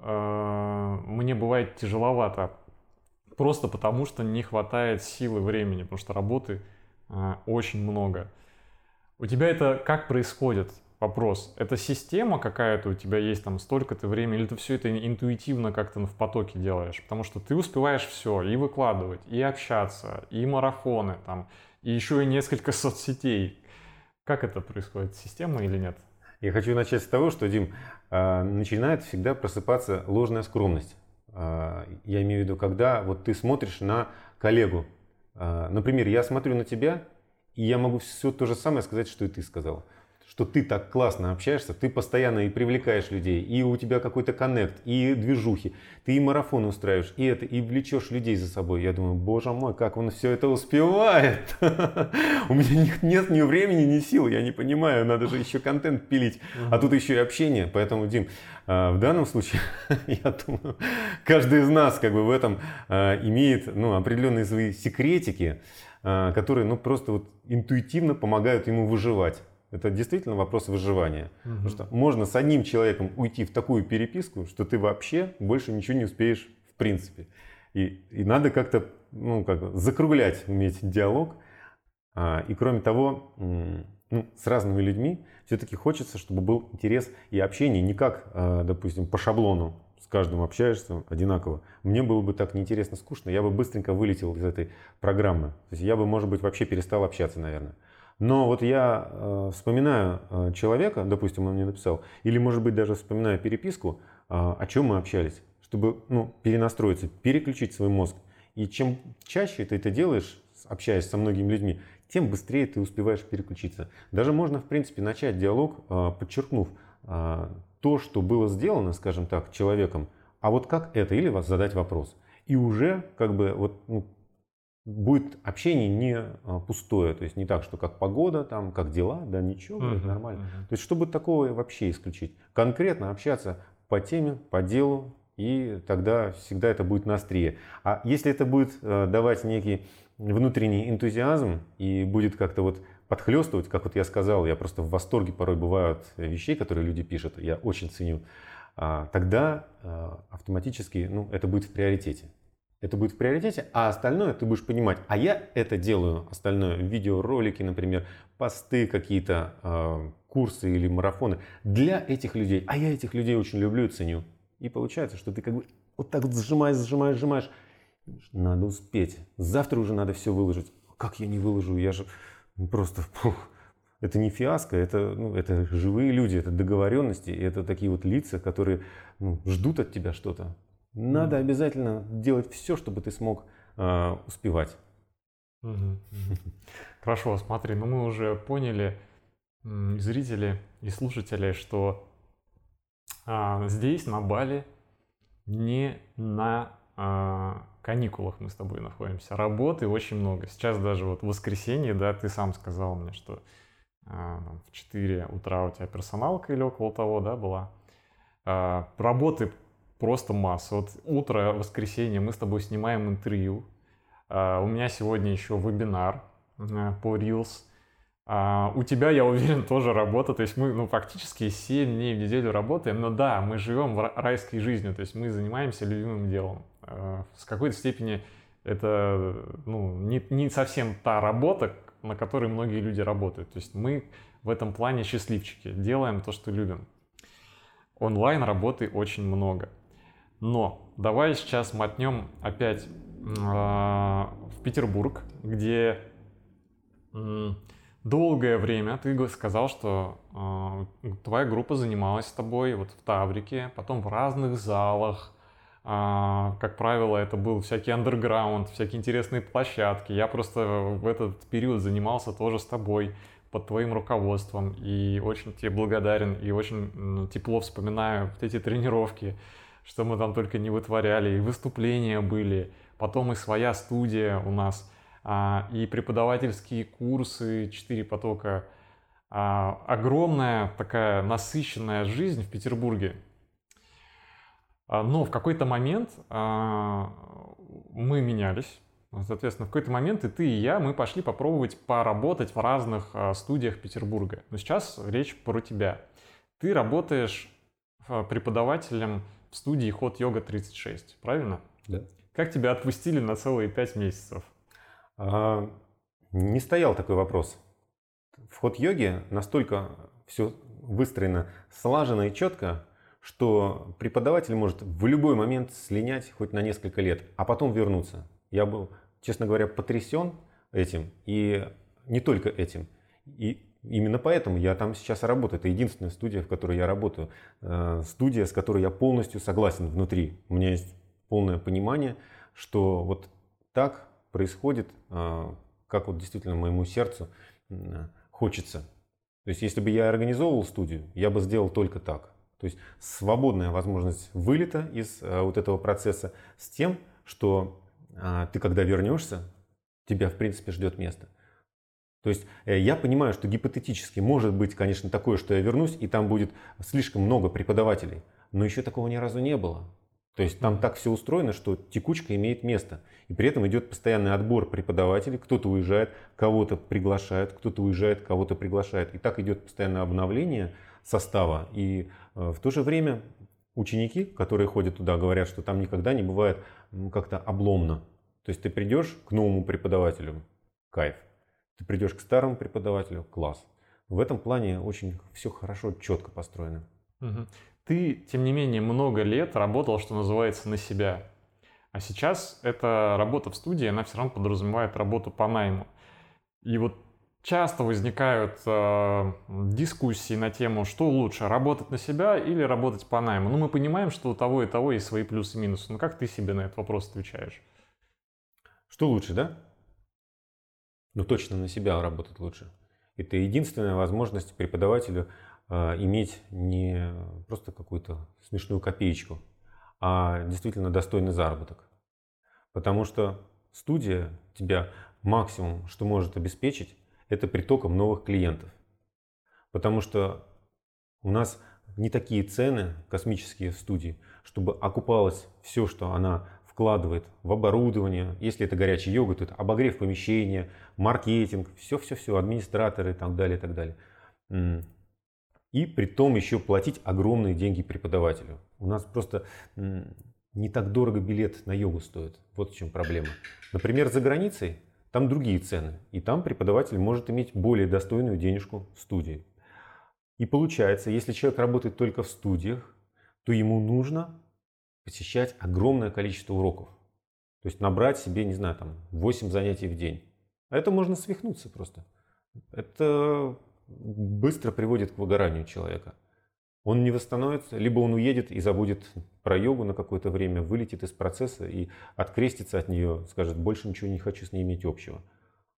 э, мне бывает тяжеловато. Просто потому, что не хватает силы времени, потому что работы э, очень много. У тебя это как происходит? Вопрос. Это система какая-то у тебя есть там столько-то времени, или ты все это интуитивно как-то в потоке делаешь? Потому что ты успеваешь все, и выкладывать, и общаться, и марафоны там, и еще и несколько [laughs] соцсетей. Как это происходит? Система или нет? Я хочу начать с того, что, Дим, а, начинает всегда просыпаться ложная скромность. А, я имею в виду, когда вот ты смотришь на коллегу. А, например, я смотрю на тебя, и я могу все то же самое сказать, что и ты сказал что ты так классно общаешься, ты постоянно и привлекаешь людей, и у тебя какой-то коннект, и движухи, ты и марафон устраиваешь, и это, и влечешь людей за собой. Я думаю, боже мой, как он все это успевает. [laughs] У меня нет ни времени, ни сил, я не понимаю, надо же еще контент пилить, а тут еще и общение. Поэтому, Дим, а, в данном случае, [laughs] я думаю, каждый из нас как бы в этом а, имеет ну, определенные свои секретики, а, которые ну, просто вот интуитивно помогают ему выживать. Это действительно вопрос выживания. Угу. Потому что можно с одним человеком уйти в такую переписку, что ты вообще больше ничего не успеешь в принципе. И, и надо как-то ну, как, закруглять, уметь диалог. А, и кроме того, ну, с разными людьми все-таки хочется, чтобы был интерес и общение не как, а, допустим, по шаблону с каждым общаешься одинаково. Мне было бы так неинтересно, скучно, я бы быстренько вылетел из этой программы. То есть я бы, может быть, вообще перестал общаться, наверное. Но вот я э, вспоминаю э, человека, допустим, он мне написал, или, может быть, даже вспоминаю переписку, э, о чем мы общались, чтобы ну, перенастроиться, переключить свой мозг. И чем чаще ты это делаешь, общаясь со многими людьми, тем быстрее ты успеваешь переключиться. Даже можно, в принципе, начать диалог, подчеркнув то, что было сделано, скажем так, человеком, а вот как это, или вас задать вопрос. И уже как бы вот ну, будет общение не а, пустое, то есть не так, что как погода, там, как дела, да ничего, uh-huh, нормально. Uh-huh. То есть чтобы такого вообще исключить. Конкретно общаться по теме, по делу, и тогда всегда это будет на острие. А если это будет э, давать некий внутренний энтузиазм и будет как-то вот подхлестывать, как вот я сказал, я просто в восторге порой бываю от вещей, которые люди пишут, я очень ценю, а, тогда э, автоматически ну, это будет в приоритете это будет в приоритете, а остальное ты будешь понимать, а я это делаю, остальное, видеоролики, например, посты какие-то, э, курсы или марафоны для этих людей, а я этих людей очень люблю и ценю. И получается, что ты как бы вот так вот сжимаешь, сжимаешь, сжимаешь, Надо успеть. Завтра уже надо все выложить. Как я не выложу? Я же просто... Фух. Это не фиаско, это, ну, это живые люди, это договоренности, это такие вот лица, которые ну, ждут от тебя что-то. Надо обязательно делать все, чтобы ты смог э, успевать. [laughs] Хорошо, смотри, ну мы уже поняли, зрители и слушатели, что а, здесь, на Бали, не на а, каникулах мы с тобой находимся. Работы очень много. Сейчас даже вот в воскресенье, да, ты сам сказал мне, что а, в 4 утра у тебя персоналка или около того, да, была. А, работы просто масса. Вот утро, воскресенье, мы с тобой снимаем интервью. А, у меня сегодня еще вебинар э, по Reels. А, у тебя, я уверен, [laughs] тоже работа. То есть мы ну, фактически 7 дней в неделю работаем. Но да, мы живем в райской жизнью. То есть мы занимаемся любимым делом. А, с какой-то степени это ну, не, не совсем та работа, на которой многие люди работают. То есть мы в этом плане счастливчики. Делаем то, что любим. Онлайн работы очень много. Но давай сейчас мотнем опять э, в Петербург, где долгое время ты сказал, что э, твоя группа занималась с тобой вот в Таврике, потом в разных залах. Э, как правило, это был всякий андерграунд, всякие интересные площадки. Я просто в этот период занимался тоже с тобой под твоим руководством и очень тебе благодарен и очень тепло вспоминаю вот эти тренировки, что мы там только не вытворяли, и выступления были, потом и своя студия у нас – а, и преподавательские курсы, четыре потока. А, огромная такая насыщенная жизнь в Петербурге. А, но в какой-то момент мы менялись. Соответственно, в какой-то момент и ты, и я, мы пошли попробовать поработать в разных студиях Петербурга. Но сейчас речь про тебя. Ты работаешь преподавателем в студии Ход Йога 36, правильно? Да. Как тебя отпустили на целые пять месяцев? А, не стоял такой вопрос. В ход йоги настолько все выстроено слаженно и четко, что преподаватель может в любой момент слинять хоть на несколько лет, а потом вернуться. Я был, честно говоря, потрясен этим, и не только этим. И именно поэтому я там сейчас работаю. Это единственная студия, в которой я работаю. Э, студия, с которой я полностью согласен внутри. У меня есть полное понимание, что вот так происходит, а, как вот действительно моему сердцу хочется. То есть, если бы я организовывал студию, я бы сделал только так. То есть, свободная возможность вылета из а, вот этого процесса с тем, что ты, когда вернешься, тебя, в принципе, ждет место. То есть э, я понимаю, что гипотетически может быть, конечно, такое, что я вернусь, и там будет слишком много преподавателей. Но еще такого ни разу не было. То есть там так все устроено, что текучка имеет место. И при этом идет постоянный отбор преподавателей. Кто-то уезжает, кого-то приглашают, кто-то уезжает, кого-то приглашает. И так идет постоянное обновление состава. И э, в то же время ученики, которые ходят туда, говорят, что там никогда не бывает как-то обломно. То есть ты придешь к новому преподавателю, кайф. Ты придешь к старому преподавателю, класс. В этом плане очень все хорошо, четко построено. Угу. Ты, тем не менее, много лет работал, что называется, на себя. А сейчас эта работа в студии, она все равно подразумевает работу по найму. И вот часто возникают э, дискуссии на тему, что лучше, работать на себя или работать по найму. Ну, мы понимаем, что у того и того есть свои плюсы и минусы. Но как ты себе на этот вопрос отвечаешь? Что лучше, да? Ну, точно на себя работать лучше. Это единственная возможность преподавателю а, иметь не просто какую-то смешную копеечку, а действительно достойный заработок. Потому что студия тебя максимум, что может обеспечить, это притоком новых клиентов. Потому что у нас не такие цены космические в студии, чтобы окупалось все, что она вкладывает в оборудование. Если это горячая йога, то это обогрев помещения, маркетинг, все-все-все, администраторы и так далее, и так далее и при том еще платить огромные деньги преподавателю. У нас просто не так дорого билет на йогу стоит. Вот в чем проблема. Например, за границей там другие цены, и там преподаватель может иметь более достойную денежку в студии. И получается, если человек работает только в студиях, то ему нужно посещать огромное количество уроков. То есть набрать себе, не знаю, там 8 занятий в день. А это можно свихнуться просто. Это быстро приводит к выгоранию человека. Он не восстановится, либо он уедет и забудет про йогу на какое-то время, вылетит из процесса и открестится от нее, скажет, больше ничего не хочу с ней иметь общего.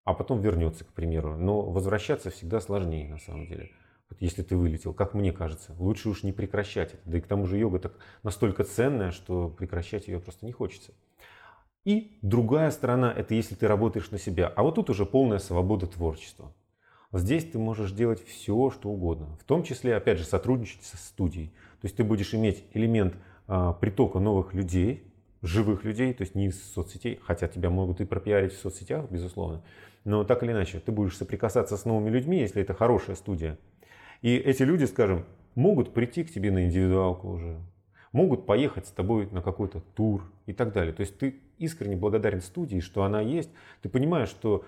А потом вернется, к примеру. Но возвращаться всегда сложнее на самом деле. Вот если ты вылетел, как мне кажется, лучше уж не прекращать это. Да и к тому же йога так настолько ценная, что прекращать ее просто не хочется. И другая сторона – это если ты работаешь на себя. А вот тут уже полная свобода творчества. Здесь ты можешь делать все, что угодно. В том числе, опять же, сотрудничать со студией. То есть ты будешь иметь элемент а, притока новых людей, живых людей, то есть не из соцсетей, хотя тебя могут и пропиарить в соцсетях, безусловно. Но так или иначе, ты будешь соприкасаться с новыми людьми, если это хорошая студия. И эти люди, скажем, могут прийти к тебе на индивидуалку уже, могут поехать с тобой на какой-то тур и так далее. То есть ты искренне благодарен студии, что она есть. Ты понимаешь, что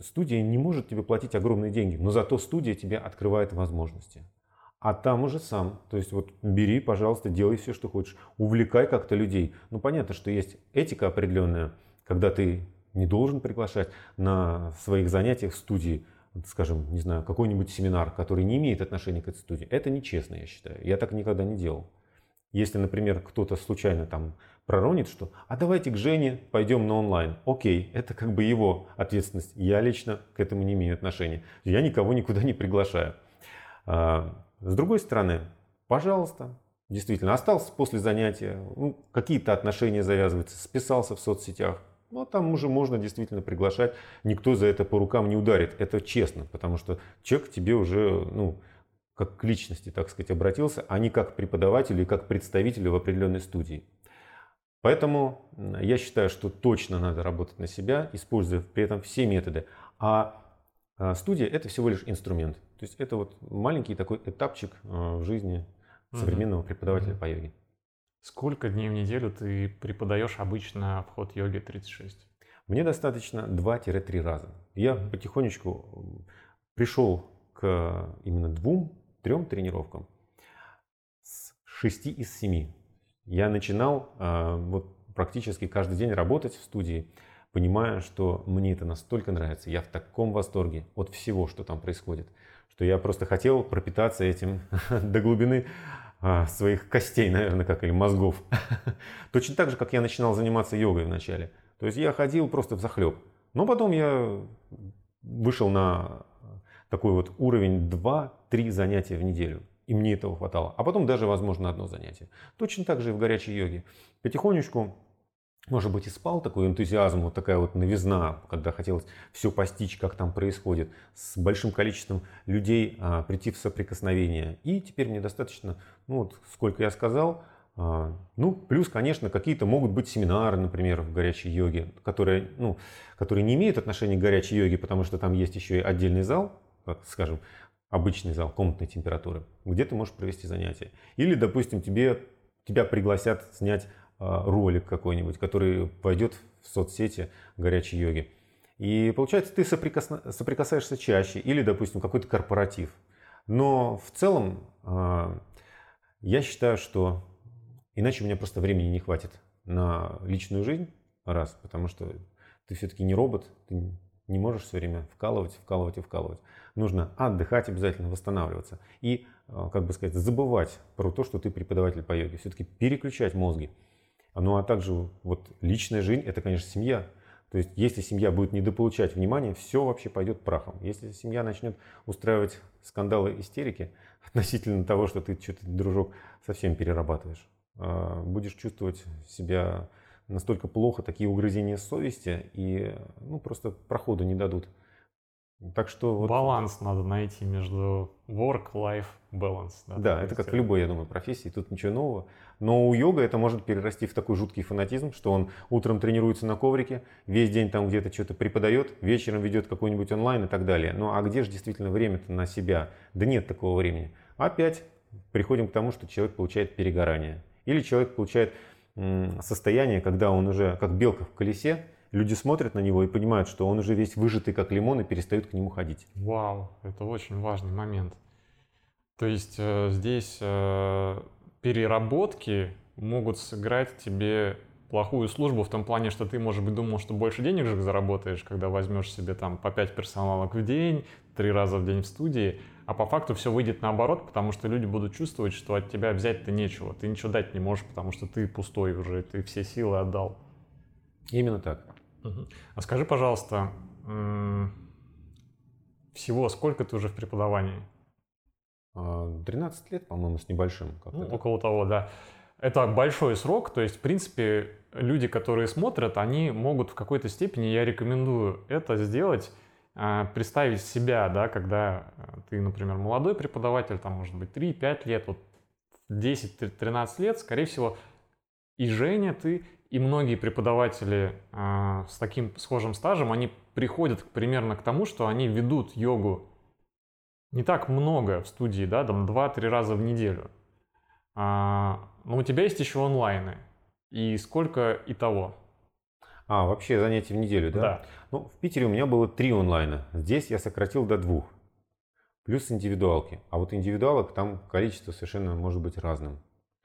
студия не может тебе платить огромные деньги, но зато студия тебе открывает возможности. А там уже сам. То есть вот бери, пожалуйста, делай все, что хочешь. Увлекай как-то людей. Ну понятно, что есть этика определенная, когда ты не должен приглашать на своих занятиях в студии, скажем, не знаю, какой-нибудь семинар, который не имеет отношения к этой студии. Это нечестно, я считаю. Я так никогда не делал. Если, например, кто-то случайно там проронит, что «а давайте к Жене пойдем на онлайн». Окей, это как бы его ответственность. Я лично к этому не имею отношения. Я никого никуда не приглашаю. А, с другой стороны, пожалуйста, действительно, остался после занятия, ну, какие-то отношения завязываются, списался в соцсетях, ну, там уже можно действительно приглашать, никто за это по рукам не ударит, это честно, потому что человек к тебе уже, ну, как к личности, так сказать, обратился, а не как преподаватель и как представитель в определенной студии. Поэтому я считаю, что точно надо работать на себя, используя при этом все методы. А, а студия это всего лишь инструмент. То есть это вот маленький такой этапчик а, в жизни современного преподавателя по йоге. Сколько дней в неделю ты преподаешь обычно вход йоги 36? Мне достаточно 2-3 раза. Я потихонечку пришел к именно двум, трем тренировкам с 6 из 7. Я начинал э, вот практически каждый день работать в студии, понимая, что мне это настолько нравится, я в таком восторге от всего, что там происходит, что я просто хотел пропитаться этим [laughs] до глубины своих костей, наверное, как или мозгов. [laughs] Точно так же, как я начинал заниматься йогой вначале. То есть я ходил просто в захлеб. Но потом я вышел на такой вот уровень 2-3 занятия в неделю. И мне этого хватало. А потом даже, возможно, одно занятие. Точно так же и в горячей йоге. Потихонечку, может быть, и спал такой энтузиазм, вот такая вот новизна, когда хотелось все постичь, как там происходит, с большим количеством людей а, прийти в соприкосновение. И теперь мне достаточно, ну вот сколько я сказал, а, ну, плюс, конечно, какие-то могут быть семинары, например, в горячей йоге, которые, ну, которые не имеют отношения к горячей йоге, потому что там есть еще и отдельный зал, как, скажем, обычный зал комнатной температуры, где ты можешь провести занятия. Или, допустим, тебе, тебя пригласят снять ролик какой-нибудь, который пойдет в соцсети горячей йоги. И получается, ты соприкосна... соприкасаешься чаще, или, допустим, какой-то корпоратив. Но в целом а, я считаю, что иначе у меня просто времени не хватит на личную жизнь, раз, потому что ты все-таки не робот, ты не можешь все время вкалывать, вкалывать и вкалывать. Нужно отдыхать обязательно, восстанавливаться. И, э, как бы сказать, забывать про то, что ты преподаватель по йоге. Все-таки переключать мозги. Ну а также вот личная жизнь, это, конечно, семья. То есть, если семья будет недополучать внимания, все вообще пойдет прахом. Если семья начнет устраивать скандалы, истерики [laughs] относительно того, что ты что-то, дружок, совсем перерабатываешь, э, будешь чувствовать себя настолько плохо, такие угрызения совести, и ну, просто проходу не дадут. Так что вот... Баланс надо найти между work-life balance. Да, да это как в любой, я думаю, профессии, тут ничего нового. Но у йога это может перерасти в такой жуткий фанатизм, что он утром тренируется на коврике, весь день там где-то что-то преподает, вечером ведет какой-нибудь онлайн и так далее. Ну а где же действительно время-то на себя? Да нет такого времени. Опять приходим к тому, что человек получает перегорание. Или человек получает состояние, когда он уже как белка в колесе, люди смотрят на него и понимают, что он уже весь выжатый как лимон и перестают к нему ходить. Вау, это очень важный момент. То есть э, здесь э, переработки могут сыграть тебе плохую службу в том плане, что ты, может быть, думал, что больше денег же заработаешь, когда возьмешь себе там по 5 персоналок в день, три раза в день в студии, а по факту все выйдет наоборот, потому что люди будут чувствовать, что от тебя взять-то нечего, ты ничего дать не можешь, потому что ты пустой уже, ты все силы отдал. Именно так. Угу. А скажи, пожалуйста, всего сколько ты уже в преподавании? 13 а, лет, по-моему, с небольшим. Ну, около того, да. Это большой срок, то есть, в принципе, люди, которые смотрят, они могут в какой-то степени, я рекомендую это сделать, а, представить себя, да, когда ты, например, молодой преподаватель, там, может быть, 3-5 лет, вот 10-13 лет, скорее всего, и Женя, ты, и многие преподаватели э, с таким схожим стажем, они приходят примерно к тому, что они ведут йогу не так много в студии, да, там 2-3 раза в неделю. А, но у тебя есть еще онлайны. И сколько и того? А, вообще занятия в неделю, да? Да. Ну, в Питере у меня было три онлайна. Здесь я сократил до двух. Плюс индивидуалки. А вот индивидуалок там количество совершенно может быть разным.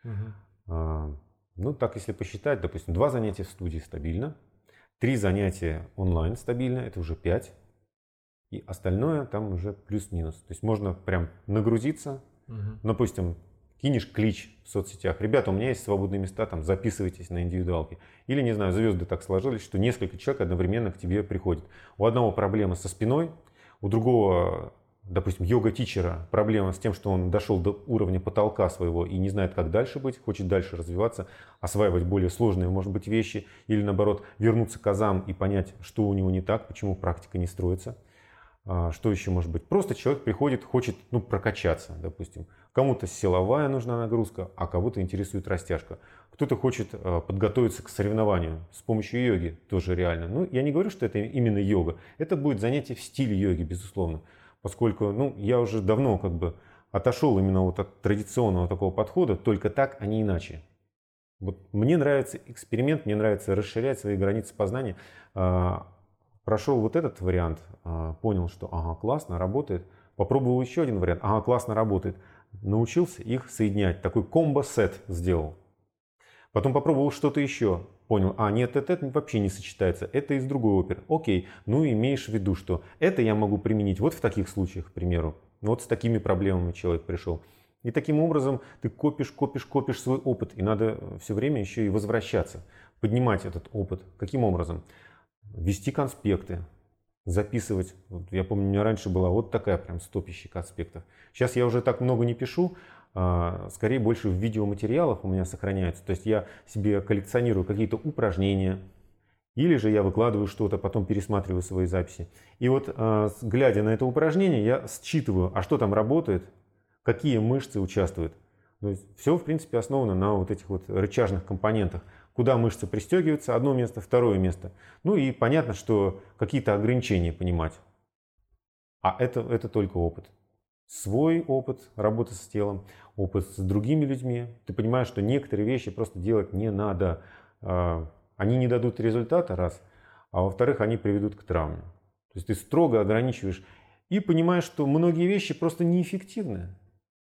Угу. А, ну, так если посчитать, допустим, два занятия в студии стабильно, три занятия онлайн стабильно, это уже пять. И остальное там уже плюс-минус. То есть можно прям нагрузиться. Угу. Допустим, кинешь клич в соцсетях. Ребята, у меня есть свободные места, там записывайтесь на индивидуалки. Или, не знаю, звезды так сложились, что несколько человек одновременно к тебе приходят. У одного проблема со спиной, у другого, допустим, йога-тичера проблема с тем, что он дошел до уровня потолка своего и не знает, как дальше быть, хочет дальше развиваться, осваивать более сложные, может быть, вещи, или наоборот, вернуться к азам и понять, что у него не так, почему практика не строится. А, что еще может быть? Просто человек приходит, хочет ну, прокачаться, допустим. Кому-то силовая нужна нагрузка, а кого-то интересует растяжка. Кто-то хочет а, подготовиться к соревнованию с помощью йоги, тоже реально. Ну, я не говорю, что это именно йога. Это будет занятие в стиле йоги, безусловно. Поскольку ну, я уже давно как бы отошел именно вот от традиционного такого подхода, только так, а не иначе. Вот мне нравится эксперимент, мне нравится расширять свои границы познания. А, прошел вот этот вариант, а, понял, что ага, классно, работает. Попробовал еще один вариант, ага, классно, работает. Научился их соединять, такой комбо-сет сделал. Потом попробовал что-то еще, понял, а нет, это, это вообще не сочетается, это из другой оперы. Окей, ну имеешь в виду, что это я могу применить вот в таких случаях, к примеру. Вот с такими проблемами человек пришел. И таким образом ты копишь, копишь, копишь свой опыт. И надо все время еще и возвращаться, поднимать этот опыт. Каким образом? вести конспекты, записывать. Вот я помню, у меня раньше была вот такая прям стопища конспектов. Сейчас я уже так много не пишу, скорее больше в видеоматериалах у меня сохраняются. То есть я себе коллекционирую какие-то упражнения, или же я выкладываю что-то, потом пересматриваю свои записи. И вот а, глядя на это упражнение, я считываю, а что там работает, какие мышцы участвуют. То есть все, в принципе, основано на вот этих вот рычажных компонентах куда мышцы пристегиваются, одно место, второе место. Ну и понятно, что какие-то ограничения понимать. А это, это только опыт. Свой опыт работы с телом, опыт с другими людьми. Ты понимаешь, что некоторые вещи просто делать не надо. А, они не дадут результата, раз. А во-вторых, они приведут к травме. То есть ты строго ограничиваешь и понимаешь, что многие вещи просто неэффективны.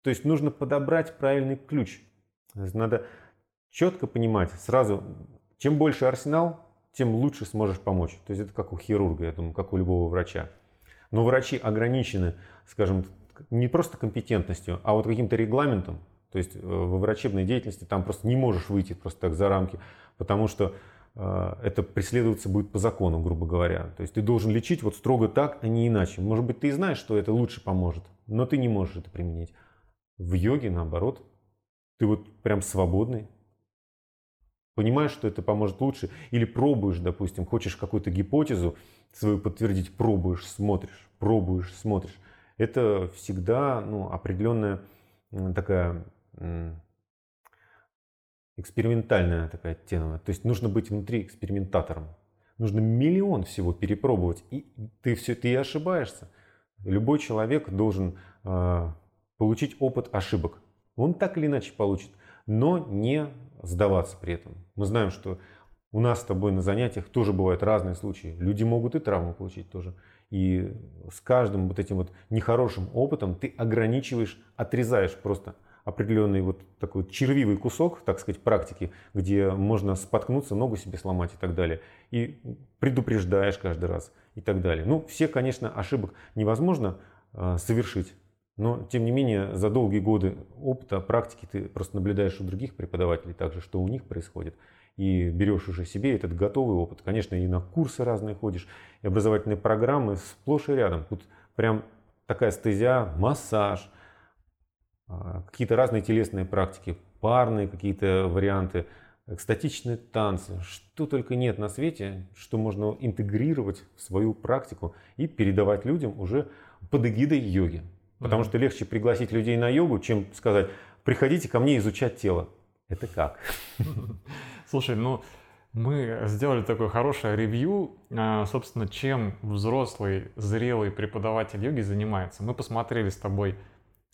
То есть нужно подобрать правильный ключ. Надо четко понимать сразу, чем больше арсенал, тем лучше сможешь помочь. То есть это как у хирурга, я думаю, как у любого врача. Но врачи ограничены, скажем, не просто компетентностью, а вот каким-то регламентом. То есть э, во врачебной деятельности там просто не можешь выйти просто так за рамки, потому что э, это преследоваться будет по закону, грубо говоря. То есть ты должен лечить вот строго так, а не иначе. Может быть, ты и знаешь, что это лучше поможет, но ты не можешь это применить. В йоге, наоборот, ты вот прям свободный, понимаешь, что это поможет лучше, или пробуешь, допустим, хочешь какую-то гипотезу свою подтвердить, пробуешь, смотришь, пробуешь, смотришь. Это всегда ну, определенная такая экспериментальная такая тема. То есть нужно быть внутри экспериментатором. Нужно миллион всего перепробовать, и ты все ты и ошибаешься. Любой человек должен э, получить опыт ошибок. Он так или иначе получит, но не сдаваться при этом. Мы знаем, что у нас с тобой на занятиях тоже бывают разные случаи. Люди могут и травму получить тоже. И с каждым вот этим вот нехорошим опытом ты ограничиваешь, отрезаешь просто определенный вот такой червивый кусок, так сказать, практики, где можно споткнуться, ногу себе сломать и так далее. И предупреждаешь каждый раз и так далее. Ну, все, конечно, ошибок невозможно э, совершить, но, тем не менее, за долгие годы опыта, практики ты просто наблюдаешь у других преподавателей также, что у них происходит. И берешь уже себе этот готовый опыт. Конечно, и на курсы разные ходишь, и образовательные программы сплошь и рядом. Тут прям такая стезя, массаж, а, какие-то разные телесные практики, парные какие-то варианты, экстатичные танцы. Что только нет на свете, что можно интегрировать в свою практику и передавать людям уже под эгидой йоги. Потому что легче пригласить людей на йогу, чем сказать, приходите ко мне изучать тело. Это как? [laughs] Слушай, ну мы сделали такое хорошее ревью, а, собственно, чем взрослый, зрелый преподаватель йоги занимается. Мы посмотрели с тобой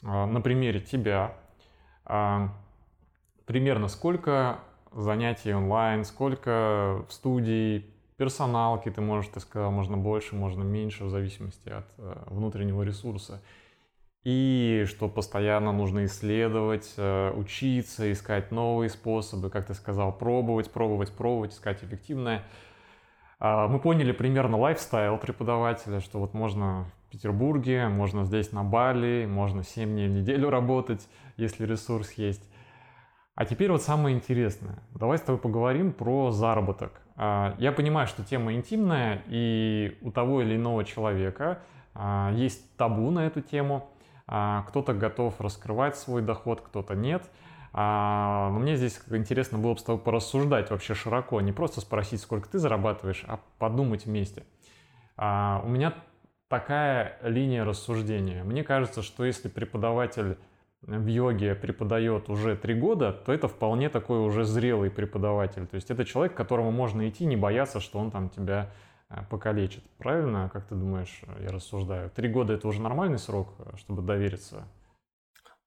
а, на примере тебя а, примерно сколько занятий онлайн, сколько в студии, персоналки ты можешь, ты сказал, можно больше, можно меньше, в зависимости от внутреннего ресурса и что постоянно нужно исследовать, э, учиться, искать новые способы, как ты сказал, пробовать, пробовать, пробовать, искать эффективное. А, мы поняли примерно лайфстайл преподавателя, что вот можно в Петербурге, можно здесь на Бали, можно 7 дней в неделю [laughs] работать, если ресурс есть. А теперь вот самое интересное. Давай с тобой поговорим про заработок. А, я понимаю, что тема интимная, и у того или иного человека а, есть табу на эту тему – кто-то готов раскрывать свой доход, кто-то нет. А, но мне здесь интересно было бы с тобой порассуждать вообще широко, не просто спросить, сколько ты зарабатываешь, а подумать вместе. А, у меня такая линия рассуждения. Мне кажется, что если преподаватель в йоге преподает уже три года, то это вполне такой уже зрелый преподаватель. То есть это человек, к которому можно идти, не бояться, что он там тебя покалечит. Правильно, как ты думаешь, я рассуждаю? Три года это уже нормальный срок, э, чтобы довериться?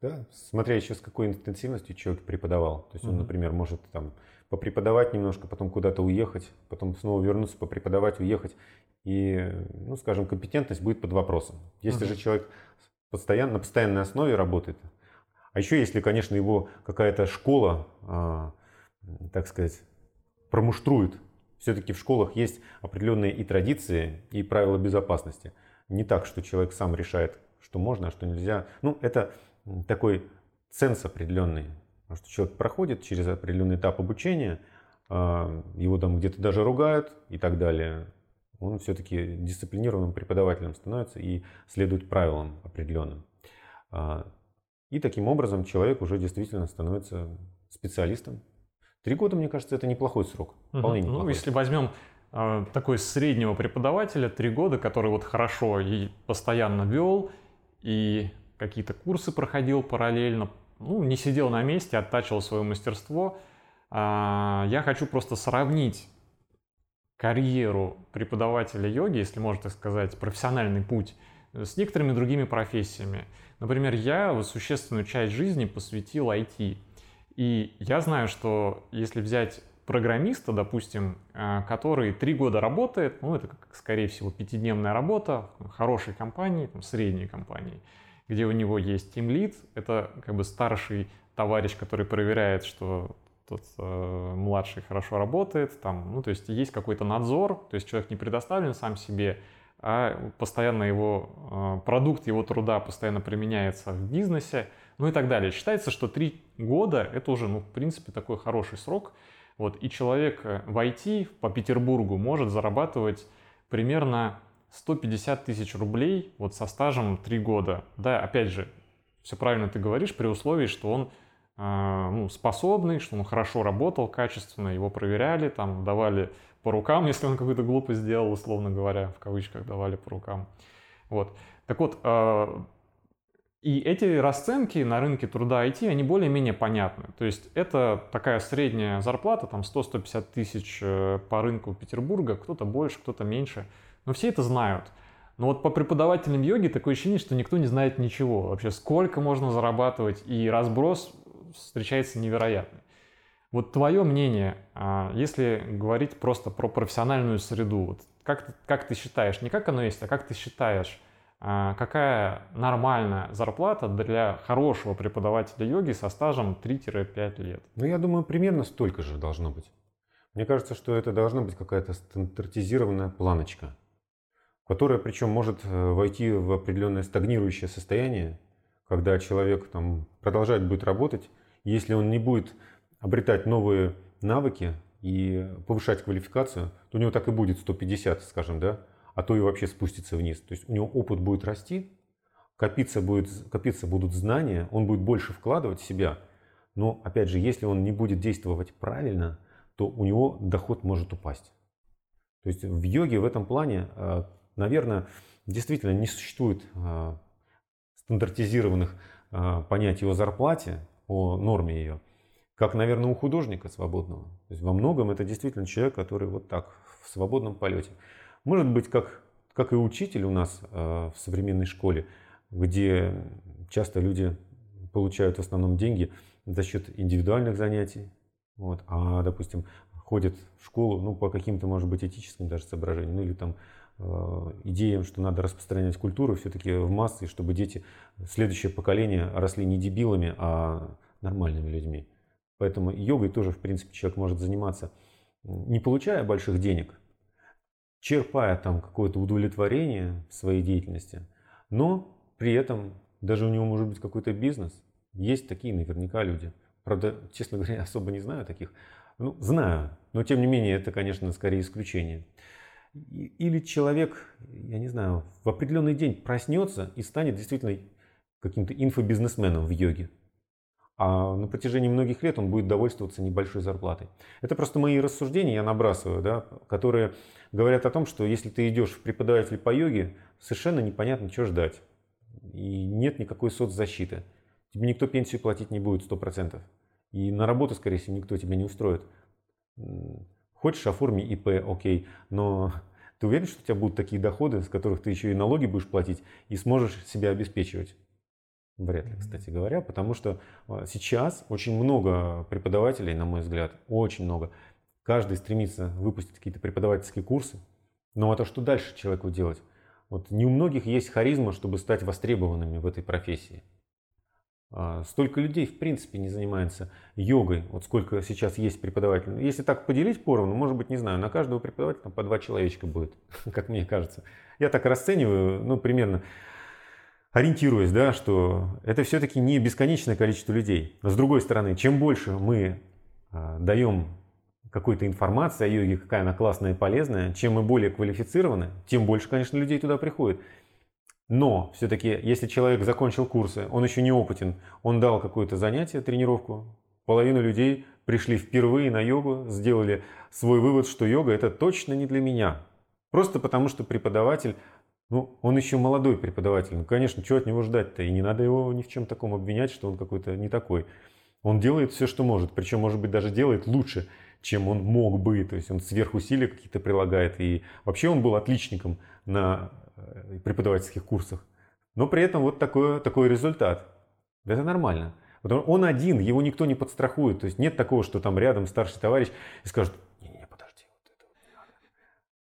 Да, смотря еще с какой интенсивностью человек преподавал. То есть он, например, может там попреподавать немножко, потом куда-то уехать, потом снова вернуться, попреподавать, уехать. И, ну, скажем, компетентность будет под вопросом. Если же человек постоянно, на постоянной основе работает, а еще если, конечно, его какая-то школа, а, так сказать, промуштрует все-таки в школах есть определенные и традиции, и правила безопасности. Не так, что человек сам решает, что можно, а что нельзя. Ну, это такой ценз определенный. Потому что человек проходит через определенный этап обучения, а, его там где-то даже ругают и так далее. Он все-таки дисциплинированным преподавателем становится и следует правилам определенным. А, и таким образом человек уже действительно становится специалистом, Три года, мне кажется, это неплохой срок. Вполне угу. неплохой. Ну, если возьмем э, такой среднего преподавателя, три года, который вот хорошо и постоянно вел, и какие-то курсы проходил параллельно, ну, не сидел на месте, оттачивал свое мастерство. Э, я хочу просто сравнить карьеру преподавателя йоги, если можно так сказать, профессиональный путь, с некоторыми другими профессиями. Например, я существенную часть жизни посвятил IT. И я знаю, что если взять программиста, допустим, э, который три года работает, ну это, скорее всего, пятидневная работа в хорошей компании, там, средней компании, где у него есть тимлид, это как бы старший товарищ, который проверяет, что тот э, младший хорошо работает, там, ну то есть есть какой-то надзор, то есть человек не предоставлен сам себе, а постоянно его э, продукт его труда постоянно применяется в бизнесе, ну и так далее. Считается, что три года это уже, ну, в принципе, такой хороший срок. Вот, и человек э, в IT по Петербургу может зарабатывать примерно 150 тысяч рублей вот со стажем 3 года. Да, опять же, все правильно ты говоришь, при условии, что он э, ну, способный, что он хорошо работал, качественно, его проверяли, там давали по рукам, [laughs] если он какую-то глупость сделал, условно говоря, в кавычках давали по рукам. Вот. Так вот, э, и эти расценки на рынке труда IT, они более-менее понятны. То есть это такая средняя зарплата, там 100-150 тысяч э, по рынку Петербурга, кто-то больше, кто-то меньше. Но все это знают. Но вот по преподавателям йоги такое ощущение, что никто не знает ничего. Вообще, сколько можно зарабатывать, и разброс встречается невероятный. Вот твое мнение, а, если говорить просто про профессиональную среду, вот как, как ты считаешь, не как оно есть, а как ты считаешь, какая нормальная зарплата для хорошего преподавателя йоги со стажем 3-5 лет? Ну, я думаю, примерно столько же должно быть. Мне кажется, что это должна быть какая-то стандартизированная планочка, которая причем может э, войти в определенное стагнирующее состояние, когда человек там, продолжать будет работать, если он не будет обретать новые навыки и повышать квалификацию, то у него так и будет 150, скажем, да, а то и вообще спустится вниз. То есть у него опыт будет расти, копиться, будет, копиться будут знания, он будет больше вкладывать в себя. Но, опять же, если он не будет действовать правильно, то у него доход может упасть. То есть в йоге в этом плане, э, наверное, действительно не существует э, стандартизированных э, понятий о зарплате, о норме ее, как, наверное, у художника свободного. То есть во многом это действительно человек, который вот так, в свободном полете. Может быть, как, как и учитель у нас э, в современной школе, где часто люди получают в основном деньги за счет индивидуальных занятий, вот, а, допустим, ходят в школу ну, по каким-то, может быть, этическим даже соображениям, ну или там э, идеям, что надо распространять культуру все-таки в массы, чтобы дети, следующее поколение росли не дебилами, а нормальными людьми. Поэтому йогой тоже, в принципе, человек может заниматься, не получая больших денег, черпая там какое-то удовлетворение в своей деятельности, но при этом даже у него может быть какой-то бизнес. Есть такие наверняка люди. Правда, [laughs] честно говоря, особо не знаю таких. Ну, знаю, но тем не менее это, конечно, скорее исключение. Или человек, я не знаю, в определенный день проснется и станет действительно каким-то инфобизнесменом в йоге а на протяжении многих лет он будет довольствоваться небольшой зарплатой. Это просто мои рассуждения, я набрасываю, да, которые говорят о том, что если ты идешь в преподаватель по йоге, совершенно непонятно, что ждать. И нет никакой соцзащиты. Тебе никто пенсию платить не будет 100%. И на работу, скорее всего, никто тебя не устроит. Хочешь, оформи ИП, окей, но ты уверен, что у тебя будут такие доходы, с которых ты еще и налоги будешь платить и сможешь себя обеспечивать? Вряд ли, кстати говоря, потому что а, сейчас очень много преподавателей, на мой взгляд, очень много. Каждый стремится выпустить какие-то преподавательские курсы. Но а то, что дальше человеку делать? Вот не у многих есть харизма, чтобы стать востребованными в этой профессии. А, столько людей, в принципе, не занимается йогой. Вот сколько сейчас есть преподавателей. Если так поделить поровну, может быть, не знаю, на каждого преподавателя по два человечка будет, [laughs] как мне кажется. Я так расцениваю, ну, примерно ориентируясь, да, что это все-таки не бесконечное количество людей. С другой стороны, чем больше мы э, даем какой-то информации о йоге, какая она классная и полезная, чем мы более квалифицированы, тем больше, конечно, людей туда приходит. Но все-таки, если человек закончил курсы, он еще не опытен, он дал какое-то занятие, тренировку, половина людей пришли впервые на йогу, сделали свой вывод, что йога это точно не для меня. Просто потому, что преподаватель ну, он еще молодой преподаватель. Ну, конечно, чего от него ждать-то? И не надо его ни в чем таком обвинять, что он какой-то не такой. Он делает все, что может. Причем, может быть, даже делает лучше, чем он мог бы. То есть он сверхусилия какие-то прилагает. И вообще он был отличником на э, преподавательских курсах. Но при этом вот такой, такой результат. Это нормально. Потому он один, его никто не подстрахует. То есть нет такого, что там рядом старший товарищ и скажет,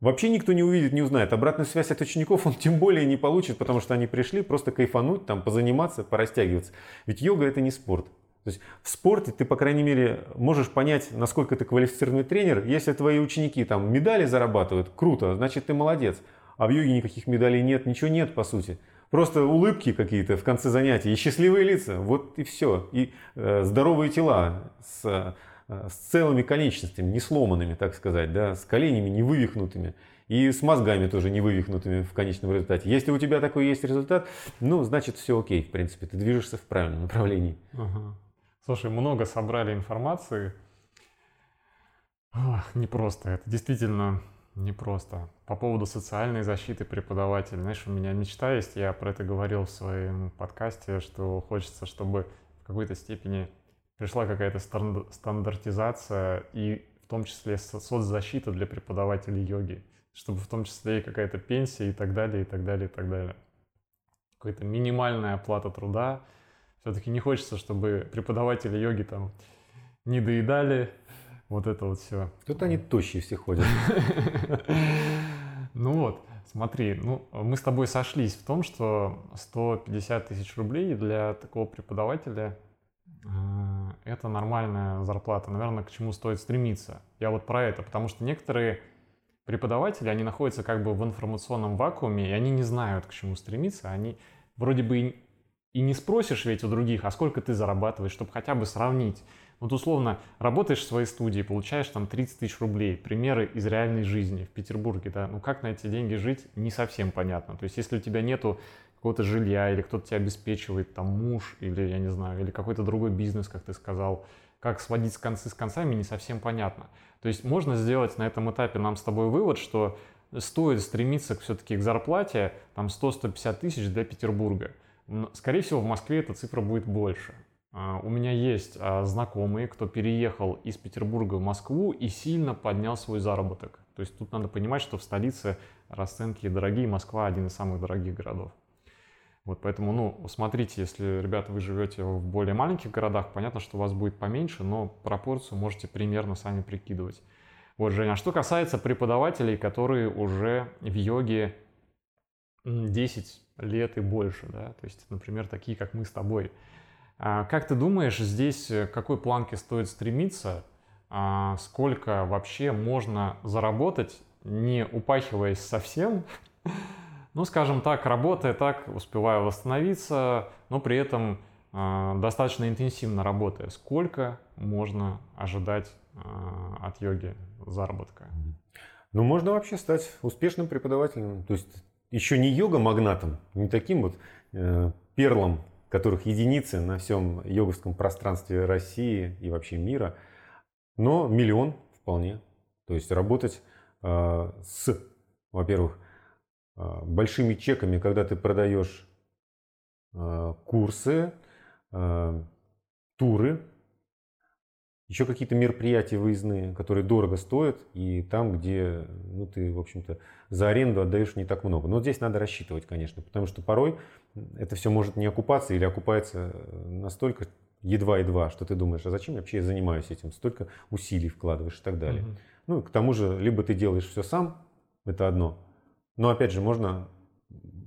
Вообще никто не увидит, не узнает. Обратную связь от учеников он тем более не получит, потому что они пришли просто кайфануть, там, позаниматься, порастягиваться. Ведь йога это не спорт. То есть в спорте ты, по крайней мере, можешь понять, насколько ты квалифицированный тренер. Если твои ученики там медали зарабатывают, круто, значит ты молодец. А в йоге никаких медалей нет, ничего нет по сути. Просто улыбки какие-то в конце занятий и счастливые лица. Вот и все. И э, здоровые тела с с целыми конечностями, не сломанными, так сказать, да, с коленями не вывихнутыми и с мозгами тоже не вывихнутыми в конечном результате. Если у тебя такой есть результат, ну, значит, все окей, в принципе, ты движешься в правильном направлении. Ага. Слушай, много собрали информации. Ох, непросто, это действительно непросто. По поводу социальной защиты преподавателя. Знаешь, у меня мечта есть, я про это говорил в своем подкасте, что хочется, чтобы в какой-то степени пришла какая-то стандартизация и в том числе соцзащита для преподавателей йоги, чтобы в том числе и какая-то пенсия и так далее, и так далее, и так далее. Какая-то минимальная оплата труда. Все-таки не хочется, чтобы преподаватели йоги там не доедали, вот это вот все. Тут они тощие все ходят. [laughs] Ну вот, Смотри, ну, мы с тобой сошлись в том, что 150 тысяч рублей для такого преподавателя э, это нормальная зарплата. Наверное, к чему стоит стремиться. Я вот про это, потому что некоторые преподаватели, они находятся как бы в информационном вакууме, и они не знают, к чему стремиться. Они вроде бы и, не спросишь ведь у других, а сколько ты зарабатываешь, чтобы хотя бы сравнить. Вот условно, работаешь в своей студии, получаешь там 30 тысяч рублей, примеры из реальной жизни в Петербурге, да, ну как на эти деньги жить, не совсем понятно. То есть если у тебя нету какого-то жилья, или кто-то тебя обеспечивает, там муж, или я не знаю, или какой-то другой бизнес, как ты сказал, как сводить концы с концами, не совсем понятно. То есть можно сделать на этом этапе нам с тобой вывод, что стоит стремиться все-таки к зарплате там 100-150 тысяч для Петербурга. Скорее всего, в Москве эта цифра будет больше. А, у меня есть а, знакомые, кто переехал из Петербурга в Москву и сильно поднял свой заработок. То есть тут надо понимать, что в столице расценки дорогие, Москва один из самых дорогих городов. Вот поэтому, ну, смотрите, если, ребята, вы живете в более маленьких городах, понятно, что у вас будет поменьше, но пропорцию можете примерно сами прикидывать. Вот, Женя, а что касается преподавателей, которые уже в йоге 10 лет и больше, да, то есть, например, такие, как мы с тобой – а как ты думаешь, здесь э, к какой планке стоит стремиться? А сколько вообще можно заработать, не упахиваясь совсем? [laughs] Ну, скажем так, работая так, успевая восстановиться, но при этом э, достаточно интенсивно работая. Сколько можно ожидать э, от йоги заработка? Ну, можно вообще стать успешным преподавателем. То есть еще не йога-магнатом, не таким вот э, перлом которых единицы на всем йоговском пространстве России и вообще мира, но миллион вполне. То есть работать э, с, во-первых, большими чеками, когда ты продаешь э, курсы, э, туры, еще какие-то мероприятия выездные, которые дорого стоят, и там, где ну, ты, в общем-то, за аренду отдаешь не так много. Но здесь надо рассчитывать, конечно, потому что порой это все может не окупаться или окупается настолько едва-едва, что ты думаешь, а зачем я вообще занимаюсь этим, столько усилий вкладываешь и так далее. Угу. Ну, к тому же, либо ты делаешь все сам, это одно, но опять же, можно,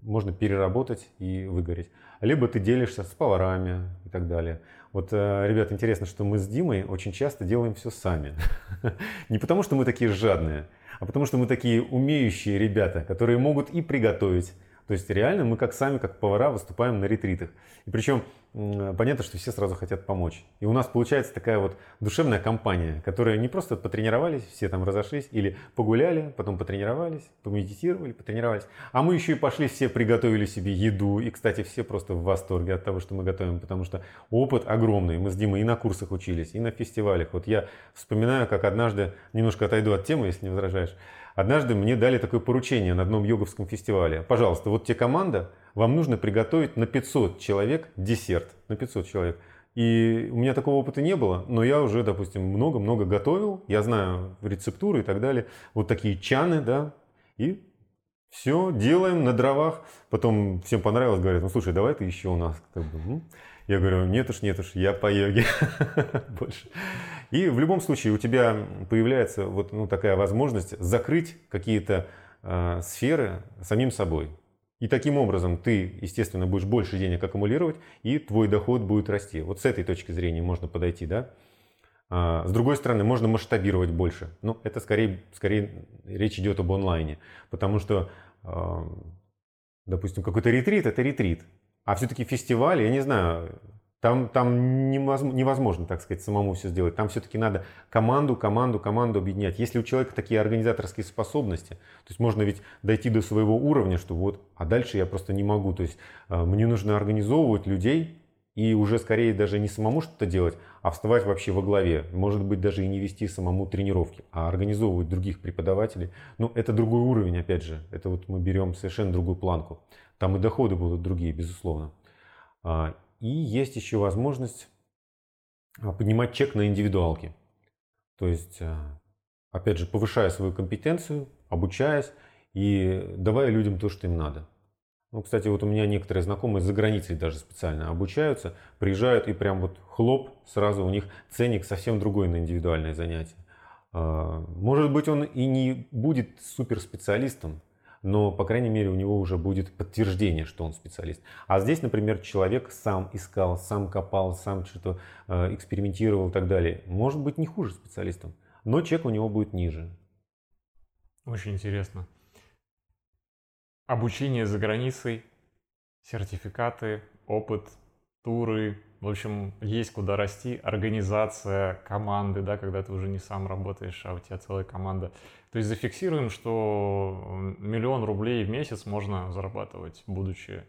можно переработать и выгореть. Либо ты делишься с поварами и так далее. Вот, э, ребят, интересно, что мы с Димой очень часто делаем все сами. [laughs] Не потому, что мы такие жадные, а потому, что мы такие умеющие ребята, которые могут и приготовить, то есть реально мы как сами, как повара, выступаем на ретритах. И причем понятно, что все сразу хотят помочь. И у нас получается такая вот душевная компания, которая не просто потренировались, все там разошлись, или погуляли, потом потренировались, помедитировали, потренировались, а мы еще и пошли все приготовили себе еду. И, кстати, все просто в восторге от того, что мы готовим, потому что опыт огромный. Мы с Димой и на курсах учились, и на фестивалях. Вот я вспоминаю, как однажды, немножко отойду от темы, если не возражаешь, Однажды мне дали такое поручение на одном йоговском фестивале. Пожалуйста, вот те команда, вам нужно приготовить на 500 человек десерт. На 500 человек. И у меня такого опыта не было, но я уже, допустим, много-много готовил, я знаю рецептуры и так далее. Вот такие чаны, да, и все делаем на дровах. Потом всем понравилось, говорят, ну слушай, давай ты еще у нас. Я говорю, нет уж, нет уж, я по йоге [laughs] больше. И в любом случае у тебя появляется вот ну, такая возможность закрыть какие-то э, сферы самим собой. И таким образом ты, естественно, будешь больше денег аккумулировать, и твой доход будет расти. Вот с этой точки зрения можно подойти, да? А, с другой стороны, можно масштабировать больше. Но это скорее, скорее речь идет об онлайне. Потому что, э, допустим, какой-то ретрит – это ретрит. А все-таки фестиваль, я не знаю, там, там невозможно, невозможно, так сказать, самому все сделать. Там все-таки надо команду, команду, команду объединять. Если у человека такие организаторские способности, то есть можно ведь дойти до своего уровня, что вот, а дальше я просто не могу. То есть э, мне нужно организовывать людей и уже скорее даже не самому что-то делать, а вставать вообще во главе. Может быть, даже и не вести самому тренировки, а организовывать других преподавателей. Ну, это другой уровень, опять же. Это вот мы берем совершенно другую планку. Там и доходы будут другие, безусловно. А, и есть еще возможность а, поднимать чек на индивидуалки. То есть, а, опять же, повышая свою компетенцию, обучаясь и давая людям то, что им надо. Ну, кстати, вот у меня некоторые знакомые за границей даже специально обучаются, приезжают и прям вот хлоп, сразу у них ценник совсем другой на индивидуальное занятие. Может быть, он и не будет суперспециалистом, но, по крайней мере, у него уже будет подтверждение, что он специалист. А здесь, например, человек сам искал, сам копал, сам что-то э, экспериментировал и так далее. Может быть, не хуже специалистом, но чек у него будет ниже. Очень интересно. Обучение за границей, сертификаты, опыт, туры, в общем, есть куда расти, организация команды, да, когда ты уже не сам работаешь, а у тебя целая команда. То есть зафиксируем, что миллион рублей в месяц можно зарабатывать, будучи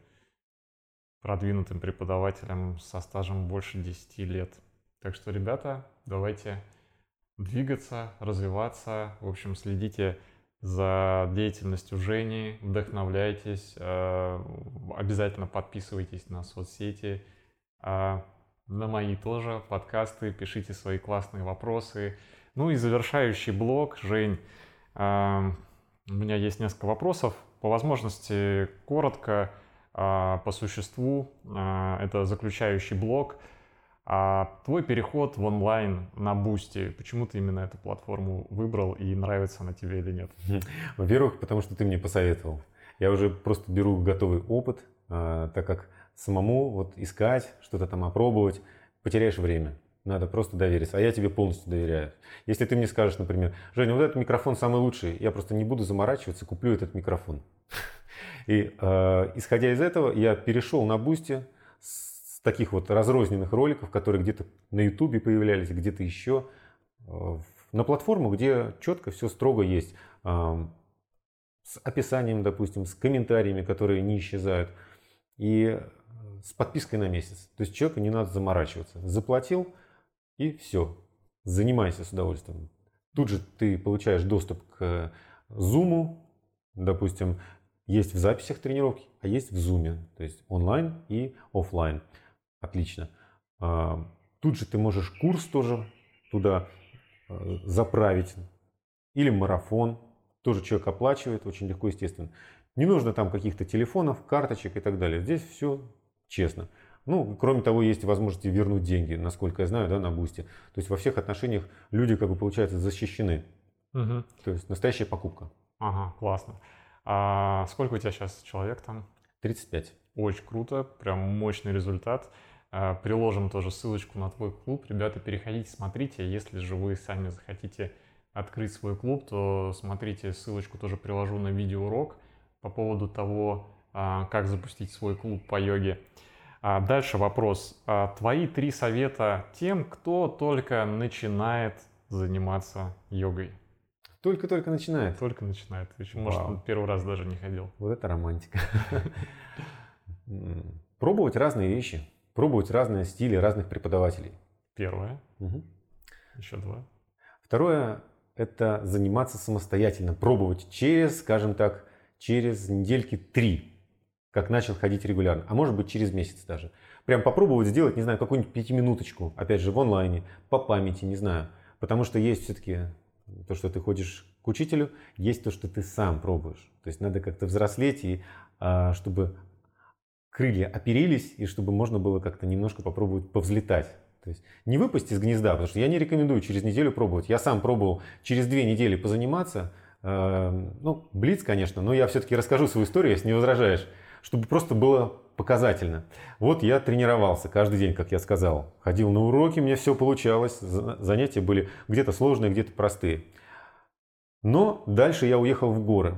продвинутым преподавателем со стажем больше 10 лет. Так что, ребята, давайте двигаться, развиваться, в общем, следите за деятельностью Жени, вдохновляйтесь, э, обязательно подписывайтесь на соцсети, на мои тоже подкасты, пишите свои классные вопросы. Ну и завершающий блок, Жень, а, у меня есть несколько вопросов. По возможности коротко, а, по существу, это заключающий блок. А твой переход в онлайн на Boosty, почему ты именно эту платформу выбрал и нравится она тебе или нет? Во-первых, потому что ты мне посоветовал. Я уже просто беру готовый опыт, так как самому вот искать, что-то там опробовать, потеряешь время. Надо просто довериться. А я тебе полностью доверяю. Если ты мне скажешь, например, Женя, вот этот микрофон самый лучший, я просто не буду заморачиваться, куплю этот микрофон. [laughs] И э, исходя из этого, я перешел на Бусти с таких вот разрозненных роликов, которые где-то на Ютубе появлялись, где-то еще, э, на платформу, где четко все строго есть. Э, с описанием, допустим, с комментариями, которые не исчезают. И с подпиской на месяц. То есть человеку не надо заморачиваться. Заплатил и все. Занимайся с удовольствием. Тут же ты получаешь доступ к Zoom, допустим, есть в записях тренировки, а есть в Zoom, то есть онлайн и офлайн. Отлично. А, тут же ты можешь курс тоже туда э, заправить. Или марафон. Тоже человек оплачивает, очень легко, естественно. Не нужно там каких-то телефонов, карточек и так далее. Здесь все честно. Ну, кроме того, есть возможность вернуть деньги, насколько я знаю, да, на бусте. То есть во всех отношениях люди, как бы, получается, защищены. Угу. То есть настоящая покупка. Ага, классно. А сколько у тебя сейчас человек там? 35. Очень круто, прям мощный результат. А, приложим тоже ссылочку на твой клуб. Ребята, переходите, смотрите. Если же вы сами захотите открыть свой клуб, то смотрите, ссылочку тоже приложу на видеоурок по поводу того, как запустить свой клуб по йоге. А дальше вопрос. А твои три совета тем, кто только начинает заниматься йогой. Только-только начинает? Только начинает. Еще, может, первый раз даже не ходил. Вот это романтика. Пробовать разные вещи. Пробовать разные стили разных преподавателей. Первое. Угу. Еще два. Второе – это заниматься самостоятельно. Пробовать через, скажем так, через недельки три как начал ходить регулярно, а может быть через месяц даже. Прям попробовать сделать, не знаю, какую-нибудь пятиминуточку, опять же, в онлайне, по памяти, не знаю. Потому что есть все-таки то, что ты ходишь к учителю, есть то, что ты сам пробуешь. То есть надо как-то взрослеть, и а, чтобы крылья оперились, и чтобы можно было как-то немножко попробовать повзлетать. То есть не выпасть из гнезда, потому что я не рекомендую через неделю пробовать. Я сам пробовал через две недели позаниматься. Э, ну, блиц, конечно, но я все-таки расскажу свою историю, если не возражаешь чтобы просто было показательно. Вот я тренировался каждый день, как я сказал. Ходил на уроки, мне все получалось. Занятия были где-то сложные, где-то простые. Но дальше я уехал в горы.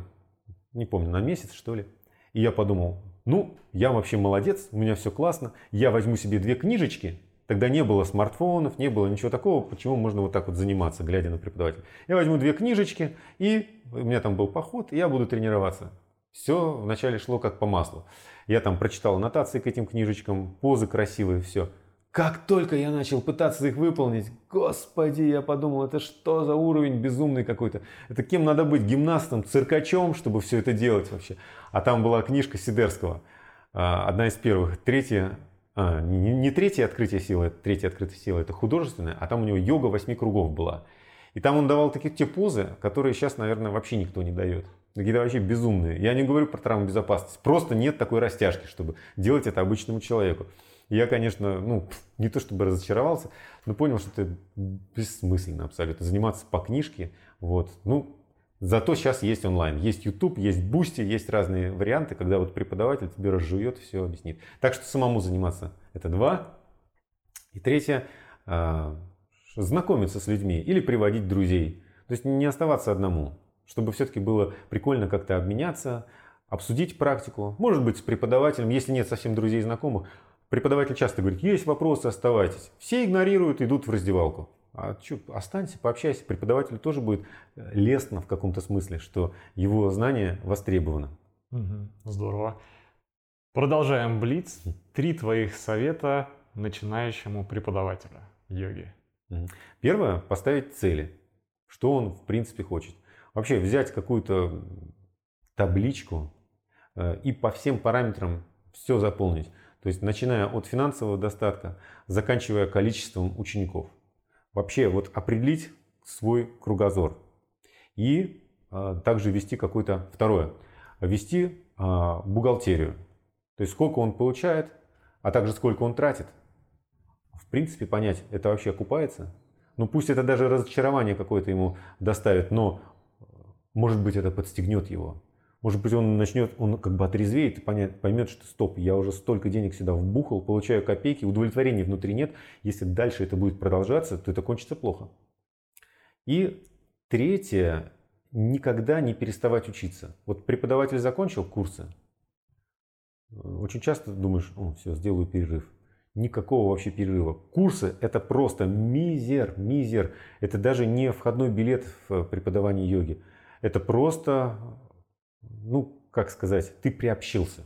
Не помню, на месяц что ли. И я подумал, ну, я вообще молодец, у меня все классно. Я возьму себе две книжечки. Тогда не было смартфонов, не было ничего такого, почему можно вот так вот заниматься, глядя на преподавателя. Я возьму две книжечки, и у меня там был поход, и я буду тренироваться. Все вначале шло как по маслу. Я там прочитал аннотации к этим книжечкам, позы красивые, все. Как только я начал пытаться их выполнить, господи, я подумал, это что за уровень безумный какой-то. Это кем надо быть, гимнастом, циркачом, чтобы все это делать вообще. А там была книжка Сидерского, а, одна из первых, третья, а, не, не третье открытие силы, третье открытие силы, это художественное, а там у него йога восьми кругов была. И там он давал такие те позы, которые сейчас, наверное, вообще никто не дает. Какие-то вообще безумные. Я не говорю про травму безопасности. Просто нет такой растяжки, чтобы делать это обычному человеку. Я, конечно, ну, [laughs] не то чтобы разочаровался, но понял, что это бессмысленно абсолютно. Заниматься по книжке, вот. Ну, Зато сейчас есть онлайн, есть YouTube, есть Boosty, есть разные варианты, когда вот преподаватель тебе разжует, все объяснит. Так что самому заниматься это два. И третье, а, знакомиться с людьми или приводить друзей. То есть не оставаться одному, чтобы все-таки было прикольно как-то обменяться, обсудить практику. Может быть, с преподавателем, если нет совсем друзей и знакомых, преподаватель часто говорит, есть вопросы, оставайтесь. Все игнорируют, идут в раздевалку. А что, останься, пообщайся. Преподавателю тоже будет э, лестно в каком-то смысле, что его знание востребовано. Угу, здорово. Продолжаем Блиц. Три твоих совета начинающему преподавателю йоги. Первое – поставить цели. Что он в принципе хочет. Вообще взять какую-то табличку э, и по всем параметрам все заполнить. То есть начиная от финансового достатка, заканчивая количеством учеников. Вообще вот определить свой кругозор. И э, также вести какое-то второе. Вести э, бухгалтерию. То есть сколько он получает, а также сколько он тратит в принципе понять, это вообще окупается. Ну пусть это даже разочарование какое-то ему доставит, но может быть это подстегнет его. Может быть он начнет, он как бы отрезвеет и поймет, что стоп, я уже столько денег сюда вбухал, получаю копейки, удовлетворения внутри нет. Если дальше это будет продолжаться, то это кончится плохо. И третье, никогда не переставать учиться. Вот преподаватель закончил курсы, очень часто думаешь, о, все, сделаю перерыв никакого вообще перерыва. Курсы это просто мизер, мизер. Это даже не входной билет в преподавание йоги. Это просто, ну, как сказать, ты приобщился.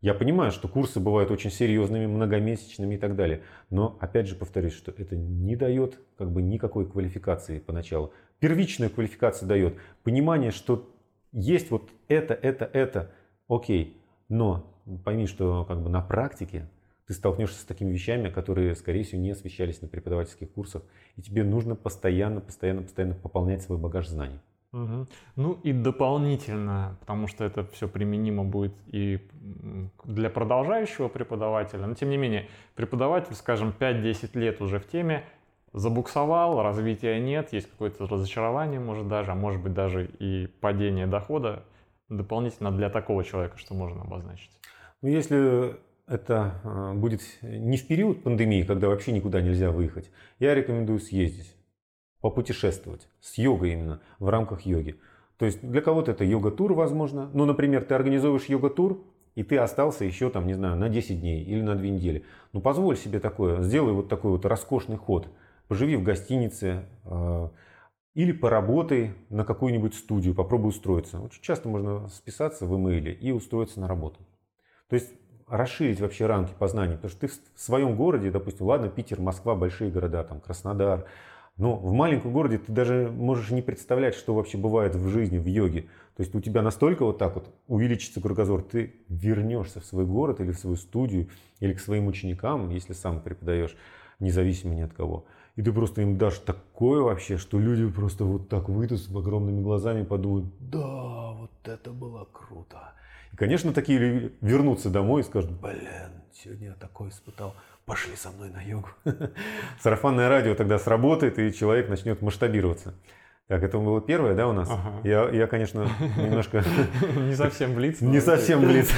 Я понимаю, что курсы бывают очень серьезными, многомесячными и так далее. Но опять же повторюсь, что это не дает как бы никакой квалификации поначалу. Первичная квалификация дает понимание, что есть вот это, это, это, окей. Но пойми, что как бы на практике ты столкнешься с такими вещами, которые, скорее всего, не освещались на преподавательских курсах, и тебе нужно постоянно, постоянно, постоянно пополнять свой багаж знаний. Угу. Ну и дополнительно, потому что это все применимо будет и для продолжающего преподавателя, но тем не менее, преподаватель, скажем, 5-10 лет уже в теме, забуксовал, развития нет, есть какое-то разочарование, может даже, а может быть даже и падение дохода, дополнительно для такого человека, что можно обозначить? Ну, если это а, будет не в период пандемии, когда вообще никуда нельзя выехать, я рекомендую съездить, попутешествовать с йогой именно, в рамках йоги. То есть для кого-то это йога-тур, возможно. Ну, например, ты организовываешь йога-тур, и ты остался еще, там, не знаю, на 10 дней или на 2 недели. Ну, позволь себе такое, сделай вот такой вот роскошный ход. Поживи в гостинице, э, или поработай на какую-нибудь студию, попробуй устроиться. Очень часто можно списаться в имейле и устроиться на работу. То есть расширить вообще рамки познания. Потому что ты в своем городе, допустим, ладно, Питер, Москва, большие города, там, Краснодар, но в маленьком городе ты даже можешь не представлять, что вообще бывает в жизни, в йоге. То есть у тебя настолько вот так вот увеличится кругозор, ты вернешься в свой город или в свою студию, или к своим ученикам, если сам преподаешь, независимо ни от кого. И ты просто им дашь такое вообще, что люди просто вот так выйдут с огромными глазами подумают, да, вот это было круто. И, конечно, такие вернутся домой и скажут, блин, сегодня я такое испытал, пошли со мной на йогу. [laughs] Сарафанное радио тогда сработает, и человек начнет масштабироваться. Так, это было первое, да, у нас? Ага. Я, я, конечно, [laughs] немножко... [laughs] Не совсем блиц. Не совсем блиц.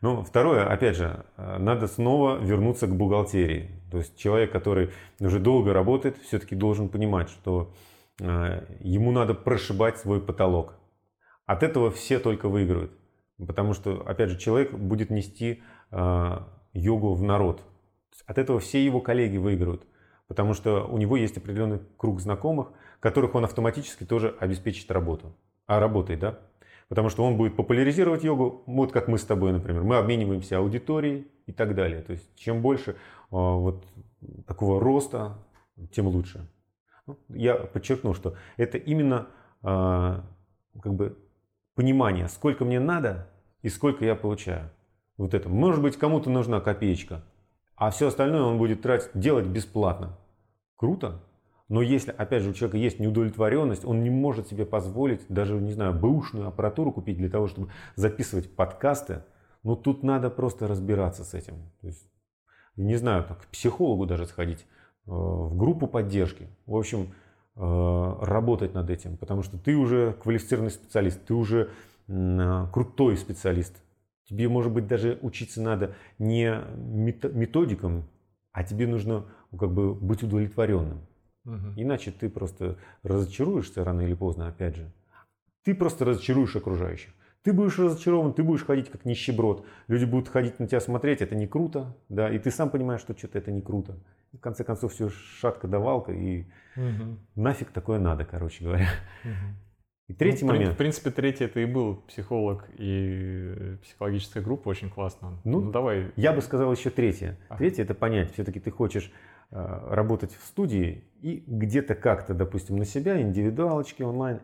Ну, второе, опять же, надо снова вернуться к бухгалтерии. То есть человек, который уже долго работает, все-таки должен понимать, что э, ему надо прошибать свой потолок. От этого все только выигрывают. Потому что, опять же, человек будет нести э, йогу в народ. От этого все его коллеги выигрывают. Потому что у него есть определенный круг знакомых, которых он автоматически тоже обеспечит работу. А работает, да? Потому что он будет популяризировать йогу, вот как мы с тобой, например. Мы обмениваемся аудиторией и так далее. То есть чем больше э, вот такого роста, тем лучше. Ну, я подчеркну, что это именно э, как бы понимание, сколько мне надо и сколько я получаю. Вот это. Может быть, кому-то нужна копеечка, а все остальное он будет тратить, делать бесплатно. Круто. Но если, опять же, у человека есть неудовлетворенность, он не может себе позволить даже, не знаю, бэушную аппаратуру купить для того, чтобы записывать подкасты, ну тут надо просто разбираться с этим. То есть, не знаю, к психологу даже сходить, э, в группу поддержки. В общем, э, работать над этим, потому что ты уже квалифицированный специалист, ты уже э, крутой специалист. Тебе, может быть, даже учиться надо не методикам, а тебе нужно как бы быть удовлетворенным. Угу. Иначе ты просто разочаруешься рано или поздно, опять же. Ты просто разочаруешь окружающих. Ты будешь разочарован, ты будешь ходить как нищеброд. Люди будут ходить на тебя смотреть, это не круто, да, и ты сам понимаешь, что что-то это не круто. И в конце концов все шатка давалка и угу. нафиг такое надо, короче говоря. Угу. И третий ну, момент. В принципе, третий это и был психолог и психологическая группа очень классно. Ну, ну давай. Я бы сказал еще третье. Ага. Третье это понять, все-таки ты хочешь э, работать в студии и где-то как-то, допустим, на себя, индивидуалочки онлайн,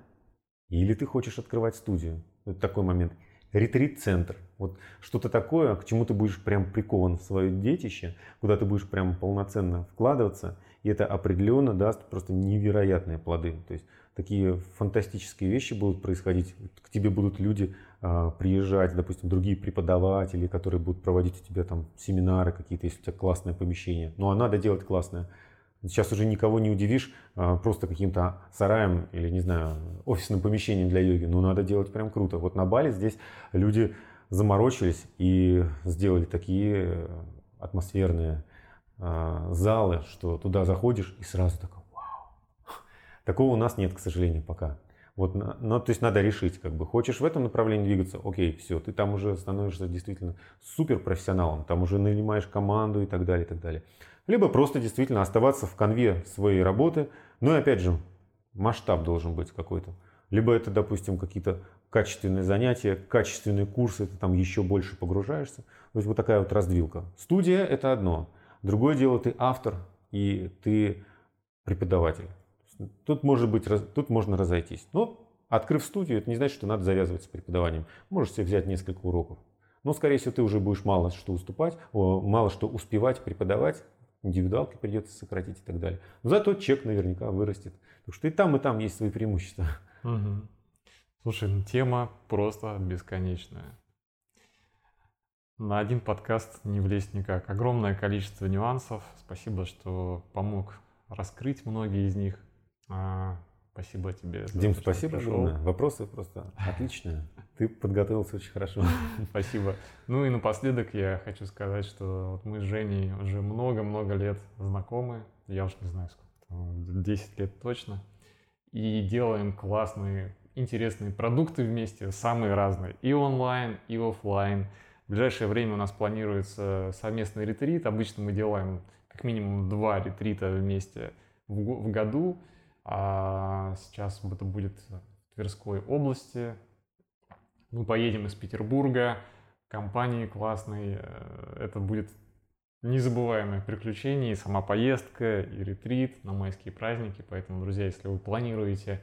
или ты хочешь открывать студию. Это такой момент. Ретрит-центр. Вот что-то такое, к чему ты будешь прям прикован в свое детище, куда ты будешь прям полноценно вкладываться, и это определенно даст просто невероятные плоды. То есть такие фантастические вещи будут происходить. К тебе будут люди э, приезжать, допустим, другие преподаватели, которые будут проводить у тебя там семинары какие-то, если у тебя классное помещение. Ну а надо делать классное. Сейчас уже никого не удивишь а, просто каким-то сараем или, не знаю, офисным помещением для йоги. Ну, надо делать прям круто. Вот на Бали здесь люди заморочились и сделали такие атмосферные а, залы, что туда заходишь и сразу такой, вау. [laughs] Такого у нас нет, к сожалению, пока. Вот, ну, то есть надо решить, как бы, хочешь в этом направлении двигаться, окей, все, ты там уже становишься действительно супер профессионалом, там уже нанимаешь команду и так далее, и так далее либо просто действительно оставаться в конве своей работы. Ну и опять же, масштаб должен быть какой-то. Либо это, допустим, какие-то качественные занятия, качественные курсы, ты там еще больше погружаешься. То есть вот такая вот раздвилка. Студия – это одно. Другое дело, ты автор и ты преподаватель. Тут, может быть, тут можно разойтись. Но открыв студию, это не значит, что надо завязывать с преподаванием. Можешь себе взять несколько уроков. Но, скорее всего, ты уже будешь мало что уступать, мало что успевать преподавать, индивидуалки придется сократить и так далее. Но зато чек наверняка вырастет. Потому что и там, и там есть свои преимущества. Угу. Слушай, ну, тема просто бесконечная. На один подкаст не влезть никак. Огромное количество нюансов. Спасибо, что помог раскрыть многие из них. А, спасибо тебе. Дим, то, спасибо огромное. Вопросы просто отличные. Ты подготовился очень хорошо. [laughs] Спасибо. Ну и напоследок я хочу сказать, что вот мы с Женей уже много-много лет знакомы. Я уж не знаю сколько, 10 лет точно. И делаем классные, интересные продукты вместе, самые разные. И онлайн, и офлайн. В ближайшее время у нас планируется совместный ретрит. Обычно мы делаем как минимум два ретрита вместе в году. А сейчас это будет в Тверской области, мы поедем из Петербурга, компании классной. Э, это будет незабываемое приключение, и сама поездка, и ретрит на майские праздники. Поэтому, друзья, если вы планируете,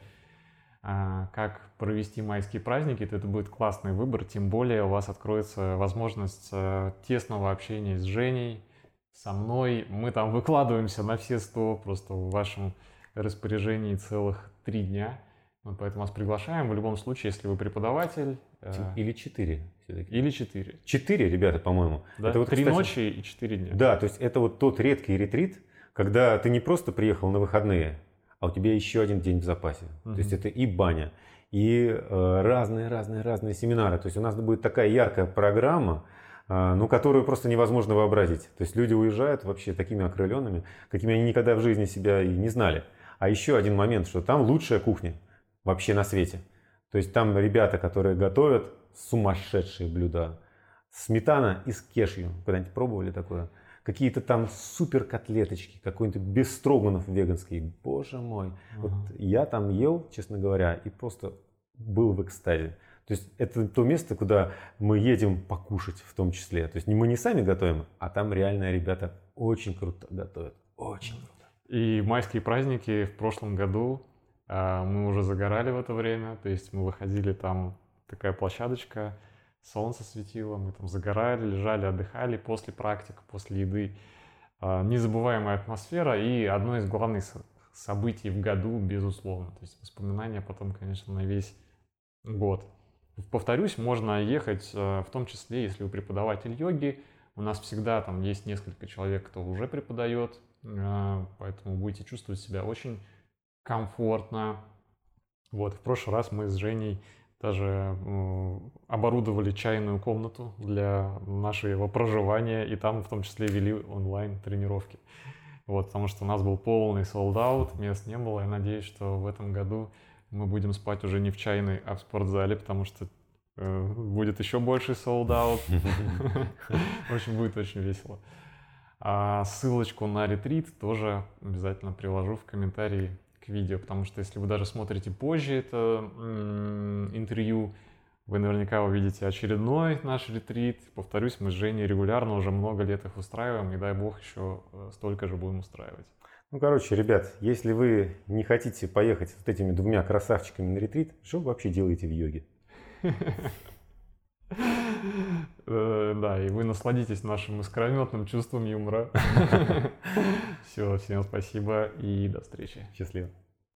как провести майские праздники, то это будет классный выбор. Тем более у вас откроется возможность э, тесного общения с Женей, со мной. Мы там выкладываемся на все сто, просто в вашем распоряжении целых три дня. Мы поэтому вас приглашаем. В любом случае, если вы преподаватель... Э, или четыре. Или четыре. Четыре, ребята, по-моему. Да? Это вот, Три кстати, ночи и четыре дня. Да, то есть это вот тот редкий ретрит, когда ты не просто приехал на выходные, а у тебя еще один день в запасе. Угу. То есть это и баня, и разные-разные-разные э, семинары. То есть у нас будет такая яркая программа, э, ну, которую просто невозможно вообразить. То есть люди уезжают вообще такими окрыленными, какими они никогда в жизни себя и не знали. А еще один момент, что там лучшая кухня вообще на свете. То есть там ребята, которые готовят сумасшедшие блюда. Сметана из кешью. Когда-нибудь пробовали такое? Какие-то там супер котлеточки, какой-нибудь бестроганов веганский. Боже мой. uh Вот я там ел, честно говоря, и просто был в экстазе. То есть это то место, куда мы едем покушать в том числе. То есть мы не сами готовим, а там реально ребята очень круто готовят. Очень круто. И майские праздники в прошлом году а, мы уже загорали в это время, то есть мы выходили там, такая площадочка, солнце светило, мы там загорали, лежали, отдыхали после практик, после еды. А, незабываемая атмосфера и одно из главных событий в году, безусловно. То есть воспоминания потом, конечно, на весь год. Повторюсь, можно ехать, а, в том числе, если вы преподаватель йоги. У нас всегда там есть несколько человек, кто уже преподает, поэтому будете чувствовать себя очень комфортно. Вот, в прошлый раз мы с Женей даже оборудовали чайную комнату для нашего проживания, и там в том числе вели онлайн тренировки. Вот, потому что у нас был полный солдат, мест не было. Я надеюсь, что в этом году мы будем спать уже не в чайной, а в спортзале, потому что э, будет еще больше солдат. В общем, будет очень весело. А ссылочку на ретрит тоже обязательно приложу в комментарии к видео, потому что если вы даже смотрите позже это интервью, вы наверняка увидите очередной наш ретрит. Повторюсь, мы с Женей регулярно уже много лет их устраиваем, и дай бог еще э, столько же будем устраивать. Ну, короче, ребят, если вы не хотите поехать с вот этими двумя красавчиками на ретрит, что вы вообще делаете в йоге? [laughs] Э, да, и вы насладитесь нашим искрометным чувством юмора. [laughs] Все, всем спасибо и до встречи. Счастливо.